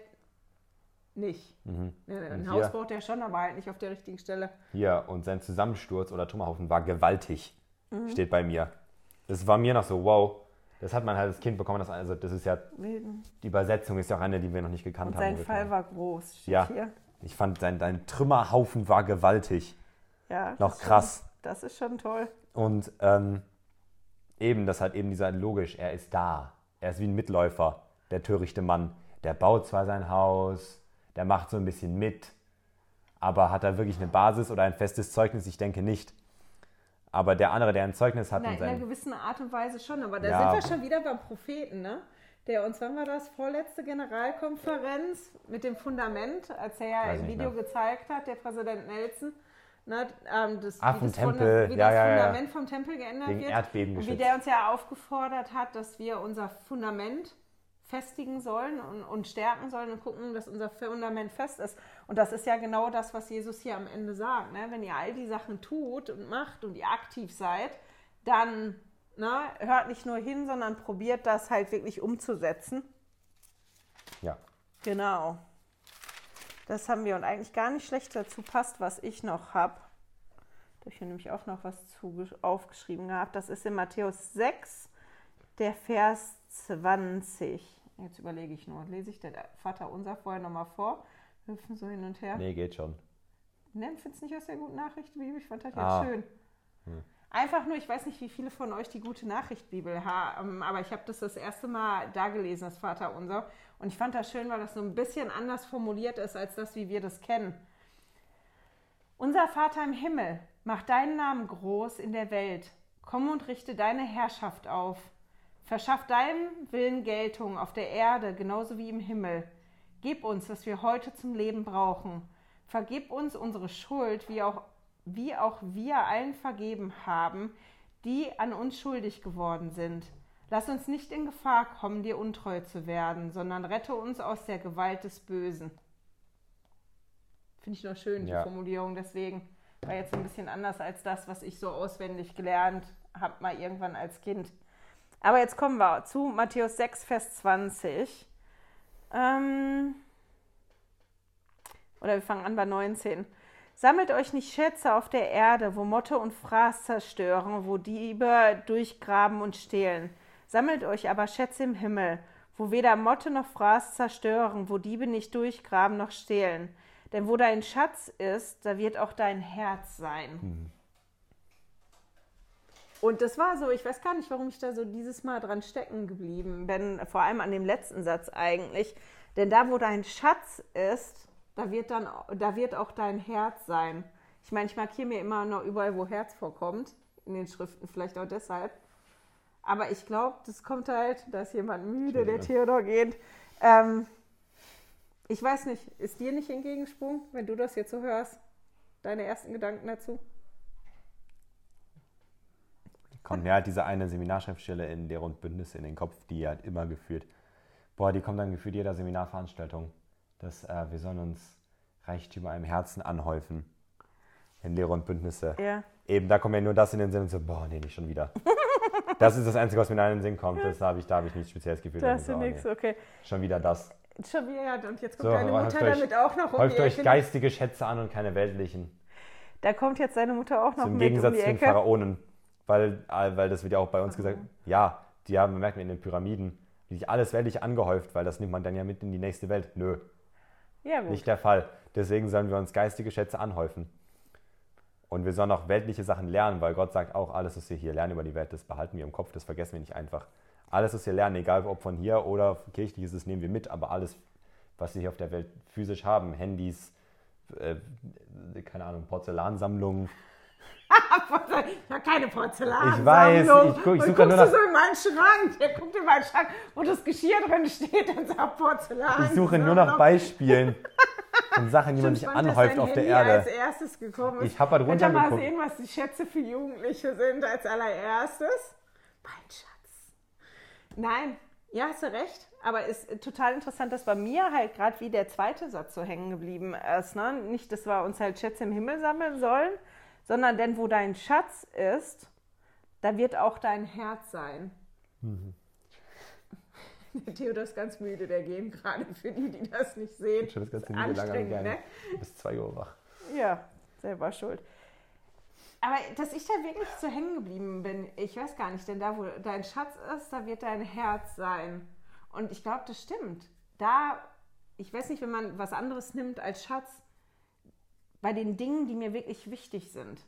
nicht. Ja, Und ein Haus baut er schon, aber halt nicht auf der richtigen Stelle. Hier, und sein Zusammensturz oder Trümmerhaufen war gewaltig, Mhm. steht bei mir. Das war mir noch so, wow, das hat man halt als Kind bekommen. Das, also das ist ja, die Übersetzung ist ja auch eine, die wir noch nicht gekannt Und haben. sein Fall war groß, steht Ja. hier. Ich fand, sein, sein Trümmerhaufen war gewaltig. Ja, Noch das krass. Schon, das ist schon toll. Und ähm, eben, das hat eben dieser, logisch, er ist da. Er ist wie ein Mitläufer, der törichte Mann. Der baut zwar sein Haus, der macht so ein bisschen mit, aber hat er wirklich eine Basis oder ein festes Zeugnis? Ich denke nicht. Aber der andere, der ein Zeugnis hat und in einer gewissen Art und Weise schon, aber da Ja. sind wir schon wieder beim Propheten, ne? Der uns, wann war das, vorletzte Generalkonferenz mit dem Fundament, als er ja Weiß im Video mehr. gezeigt hat, der Präsident Nelson, ne, ähm, das, Ah, wie das, Tempel. wie Ja, das ja, ja. Fundament vom Tempel geändert Wegen wird. Wie der uns ja aufgefordert hat, dass wir unser Fundament festigen sollen und, und stärken sollen und gucken, dass unser Fundament fest ist. Und das ist ja genau das, was Jesus hier am Ende sagt. Ne? Wenn ihr all die Sachen tut und macht und ihr aktiv seid, dann ne, hört nicht nur hin, sondern probiert das halt wirklich umzusetzen. Ja. Genau. Das haben wir und eigentlich gar nicht schlecht dazu passt, was ich noch habe. Da habe ich hier nämlich auch noch was zu, aufgeschrieben gehabt. Das ist in Matthäus 6, der Vers 20. Jetzt überlege ich nur. Lese ich den Vater unser vorher nochmal vor? Hüpfen so hin und her. Nee, geht schon. Ne, findest du nicht aus der guten Nachricht, Bibel? Ich fand das Ah. jetzt schön. Einfach nur, ich weiß nicht, wie viele von euch die gute Nachricht Bibel haben, aber ich habe das das erste Mal da gelesen, das Vater unser. Und ich fand das schön, weil das so ein bisschen anders formuliert ist, als das, wie wir das kennen. Unser Vater im Himmel, mach deinen Namen groß in der Welt. Komm und richte deine Herrschaft auf. Verschaff deinem Willen Geltung auf der Erde genauso wie im Himmel. Gib uns, was wir heute zum Leben brauchen. Vergib uns unsere Schuld, wie auch, wie auch wir allen vergeben haben, die an uns schuldig geworden sind. Lass uns nicht in Gefahr kommen, dir untreu zu werden, sondern rette uns aus der Gewalt des Bösen. Finde ich noch schön, Ja. die Formulierung. Deswegen war jetzt ein bisschen anders als das, was ich so auswendig gelernt habe, mal irgendwann als Kind. Aber jetzt kommen wir zu Matthäus 6, Vers 20. Ähm, oder wir fangen an bei 19. Sammelt euch nicht Schätze auf der Erde, wo Motte und Fraß zerstören, wo Diebe durchgraben und stehlen. Sammelt euch aber Schätze im Himmel, wo weder Motte noch Fraß zerstören, wo Diebe nicht durchgraben noch stehlen. Denn wo dein Schatz ist, da wird auch dein Herz sein. Und das war so, ich weiß gar nicht, warum ich da so dieses Mal dran stecken geblieben bin, vor allem an dem letzten Satz eigentlich. Denn da, wo dein Schatz ist, da wird dann, da wird auch dein Herz sein. Ich meine, ich markiere mir immer noch überall, wo Herz vorkommt, in den Schriften, vielleicht auch deshalb. Aber ich glaube, das kommt halt, da ist jemand müde, der Theodor geht. Ähm, ich weiß nicht, ist dir nicht entgegensprungen, wenn du das jetzt so hörst? Deine ersten Gedanken dazu? Kommt mir halt diese eine Seminarschriftstelle in Lehre und Bündnisse in den Kopf, die halt immer geführt. Boah, die kommt dann gefühlt jeder Seminarveranstaltung, dass äh, wir sollen uns Reichtümer im Herzen anhäufen. In Lehre und Bündnisse. Ja. Eben, da kommt mir nur das in den Sinn und so, boah, nee, nicht schon wieder. das ist das Einzige, was mir in den Sinn kommt. Das habe ich, da habe ich nichts Spezielles gefühlt. Da hast so, du nichts, okay. Schon wieder das. Schon wieder, und jetzt kommt So, deine Mutter euch- damit auch noch um Häuft euch Ecke. geistige Schätze an und keine weltlichen. Da kommt jetzt deine Mutter auch noch Zum mit Gegensatz um zu den. Pharaonen. Weil, äh, weil das wird ja auch bei uns gesagt, ja, die haben, merkt man in den Pyramiden, die sich alles weltlich angehäuft, weil das nimmt man dann ja mit in die nächste Welt. Nö, Ja, gut. nicht der Fall. Deswegen sollen wir uns geistige Schätze anhäufen. Und wir sollen auch weltliche Sachen lernen, weil Gott sagt auch, alles, was wir hier lernen über die Welt, das behalten wir im Kopf, das vergessen wir nicht einfach. Alles, was wir lernen, egal ob von hier oder kirchliches, das nehmen wir mit, aber alles, was wir hier auf der Welt physisch haben, Handys, äh, keine Ahnung, Porzellansammlungen, Ja, keine Porzellan. Ich weiß, ich guck- ich suche nur nach- du so in meinen Schrank. Der guckt in meinen Schrank, wo das Geschirr drin steht und sagt Porzellan. Ich suche nur nach Beispielen und Sachen, die man sich anhäuft auf der Handy als Erde. erstes gekommen ist. Ich hab halt ihr mal runtergeguckt. sehen, was die Schätze für Jugendliche sind als allererstes? Mein Schatz. Nein, ja, hast du recht. Aber es ist total interessant, dass bei mir halt gerade wie der zweite Satz so hängen geblieben ist. Ne? Nicht, dass wir uns halt Schätze im Himmel sammeln sollen, sondern denn wo dein Schatz ist, da wird auch dein Herz sein. Der Theodor ist ganz müde, der gehen gerade für die, die das nicht sehen. Schon das ganze Ist Video lang am anstrengend, Gang. ne? Bis 2 Uhr wach. Ja, selber schuld. Aber dass ich da wirklich so hängen geblieben bin, ich weiß gar nicht, denn da, wo dein Schatz ist, da wird dein Herz sein. Und ich glaube, das stimmt. Da, ich weiß nicht, wenn man was anderes nimmt als Schatz, bei den Dingen, die mir wirklich wichtig sind,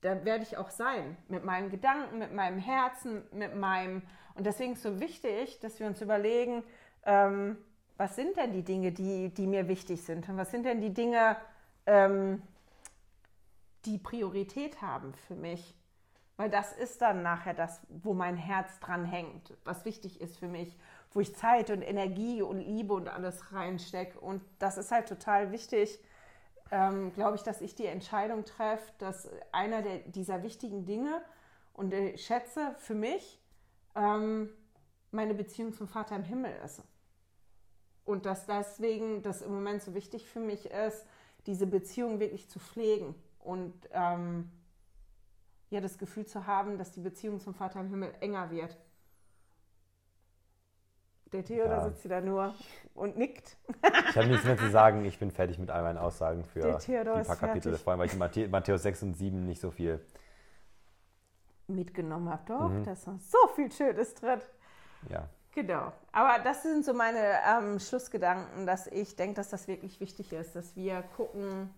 da werde ich auch sein. Mit meinen Gedanken, mit meinem Herzen, mit meinem. Und deswegen ist so wichtig, dass wir uns überlegen, ähm, was sind denn die Dinge, die, die mir wichtig sind? Und was sind denn die Dinge, ähm, die Priorität haben für mich. Weil das ist dann nachher das, wo mein Herz dran hängt, was wichtig ist für mich, wo ich Zeit und Energie und Liebe und alles reinstecke. Und das ist halt total wichtig, ähm, glaube ich, dass ich die Entscheidung treffe, dass einer der, dieser wichtigen Dinge und ich schätze für mich ähm, meine Beziehung zum Vater im Himmel ist. Und dass deswegen das im Moment so wichtig für mich ist, diese Beziehung wirklich zu pflegen und ähm, ja, das Gefühl zu haben, dass die Beziehung zum Vater im Himmel enger wird. Der Theodor ja. sitzt da nur und nickt. Ich habe nichts mehr zu sagen. Ich bin fertig mit all meinen Aussagen für die paar Kapitel. Vor allem, weil ich in Matthäus 6 und 7 nicht so viel mitgenommen habe. Doch, mhm. da ist noch so viel Schönes drin. Ja. Genau. Aber das sind so meine ähm, Schlussgedanken, dass ich denke, dass das wirklich wichtig ist, dass wir gucken,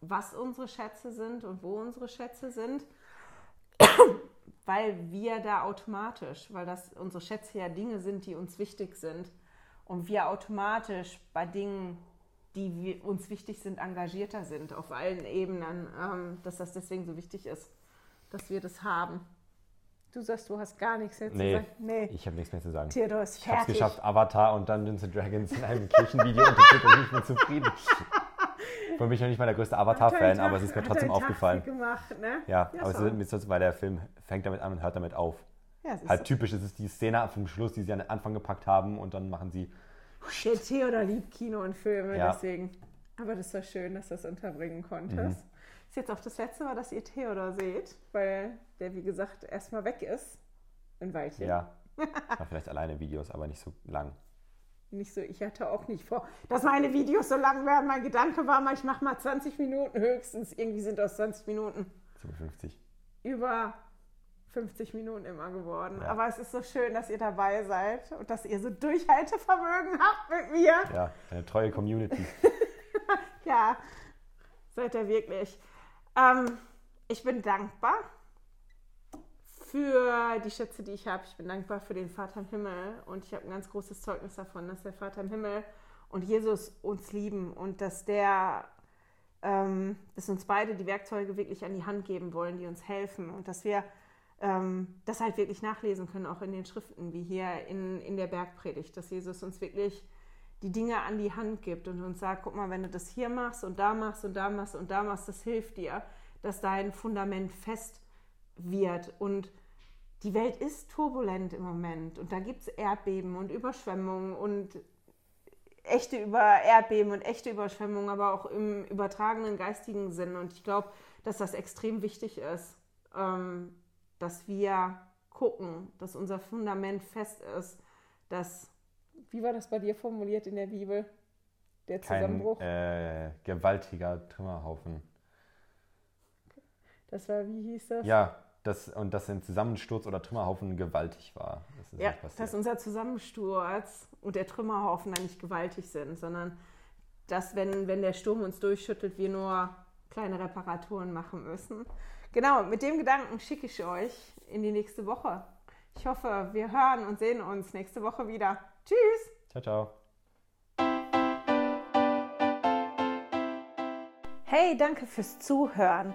was unsere Schätze sind und wo unsere Schätze sind, weil wir da automatisch, weil das unsere Schätze ja Dinge sind, die uns wichtig sind und wir automatisch bei Dingen, die uns wichtig sind, engagierter sind auf allen Ebenen, ähm, dass das deswegen so wichtig ist, dass wir das haben. Du sagst, du hast gar nichts mehr zu sagen. Nee, ich habe nichts mehr zu sagen. Theodor ist fertig. Ich habe es geschafft, Avatar und Dungeons Dragons in einem Kirchenvideo und ich bin zufrieden. Für mich noch nicht mal der größte Avatar-Fan, aber es ist mir trotzdem aufgefallen. Gemacht, ne? Ja, ja aber es ist, weil der Film fängt damit an und hört damit auf. Ja, halt so. typisch, es ist die Szene vom Schluss, die sie an den Anfang gepackt haben und dann machen sie. Der Theodor liebt Kino und Filme, ja. deswegen. Aber das war schön, dass du das unterbringen konntest. Mhm. Ist jetzt auch das letzte Mal, dass ihr Theodor seht, weil der, wie gesagt, erstmal weg ist. Ein Weilchen. Ja. Vielleicht alleine Videos, aber nicht so lang nicht so, ich hatte auch nicht vor, dass meine Videos so lang werden. Mein Gedanke war mal, ich mache mal 20 Minuten höchstens. Irgendwie sind aus 20 Minuten 57. über 50 Minuten immer geworden. Ja. Aber es ist so schön, dass ihr dabei seid und dass ihr so Durchhaltevermögen habt mit mir. Ja, eine treue Community. ja, seid ihr wirklich. Ähm, ich bin dankbar für die Schätze, die ich habe. Ich bin dankbar für den Vater im Himmel und ich habe ein ganz großes Zeugnis davon, dass der Vater im Himmel und Jesus uns lieben und dass der, ähm, dass uns beide die Werkzeuge wirklich an die Hand geben wollen, die uns helfen und dass wir ähm, das halt wirklich nachlesen können, auch in den Schriften, wie hier in, in der Bergpredigt, dass Jesus uns wirklich die Dinge an die Hand gibt und uns sagt, guck mal, wenn du das hier machst und da machst und da machst und da machst, das hilft dir, dass dein Fundament fest wird und die Welt ist turbulent im Moment und da gibt es Erdbeben und Überschwemmungen und echte Über Erdbeben und echte Überschwemmungen, aber auch im übertragenen geistigen Sinn. Und ich glaube, dass das extrem wichtig ist, ähm, dass wir gucken, dass unser Fundament fest ist, dass, wie war das bei dir formuliert in der Bibel? Der Zusammenbruch? Kein, äh, gewaltiger Trümmerhaufen. Das war, wie hieß das? Ja, dass, und dass ein Zusammensturz oder Trümmerhaufen gewaltig war. Das ja, dass unser Zusammensturz und der Trümmerhaufen dann nicht gewaltig sind, sondern dass, wenn, wenn der Sturm uns durchschüttelt, wir nur kleine Reparaturen machen müssen. Genau, mit dem Gedanken schicke ich euch in die nächste Woche. Ich hoffe, wir hören und sehen uns nächste Woche wieder. Tschüss! Ciao, ciao! Hey, danke fürs Zuhören.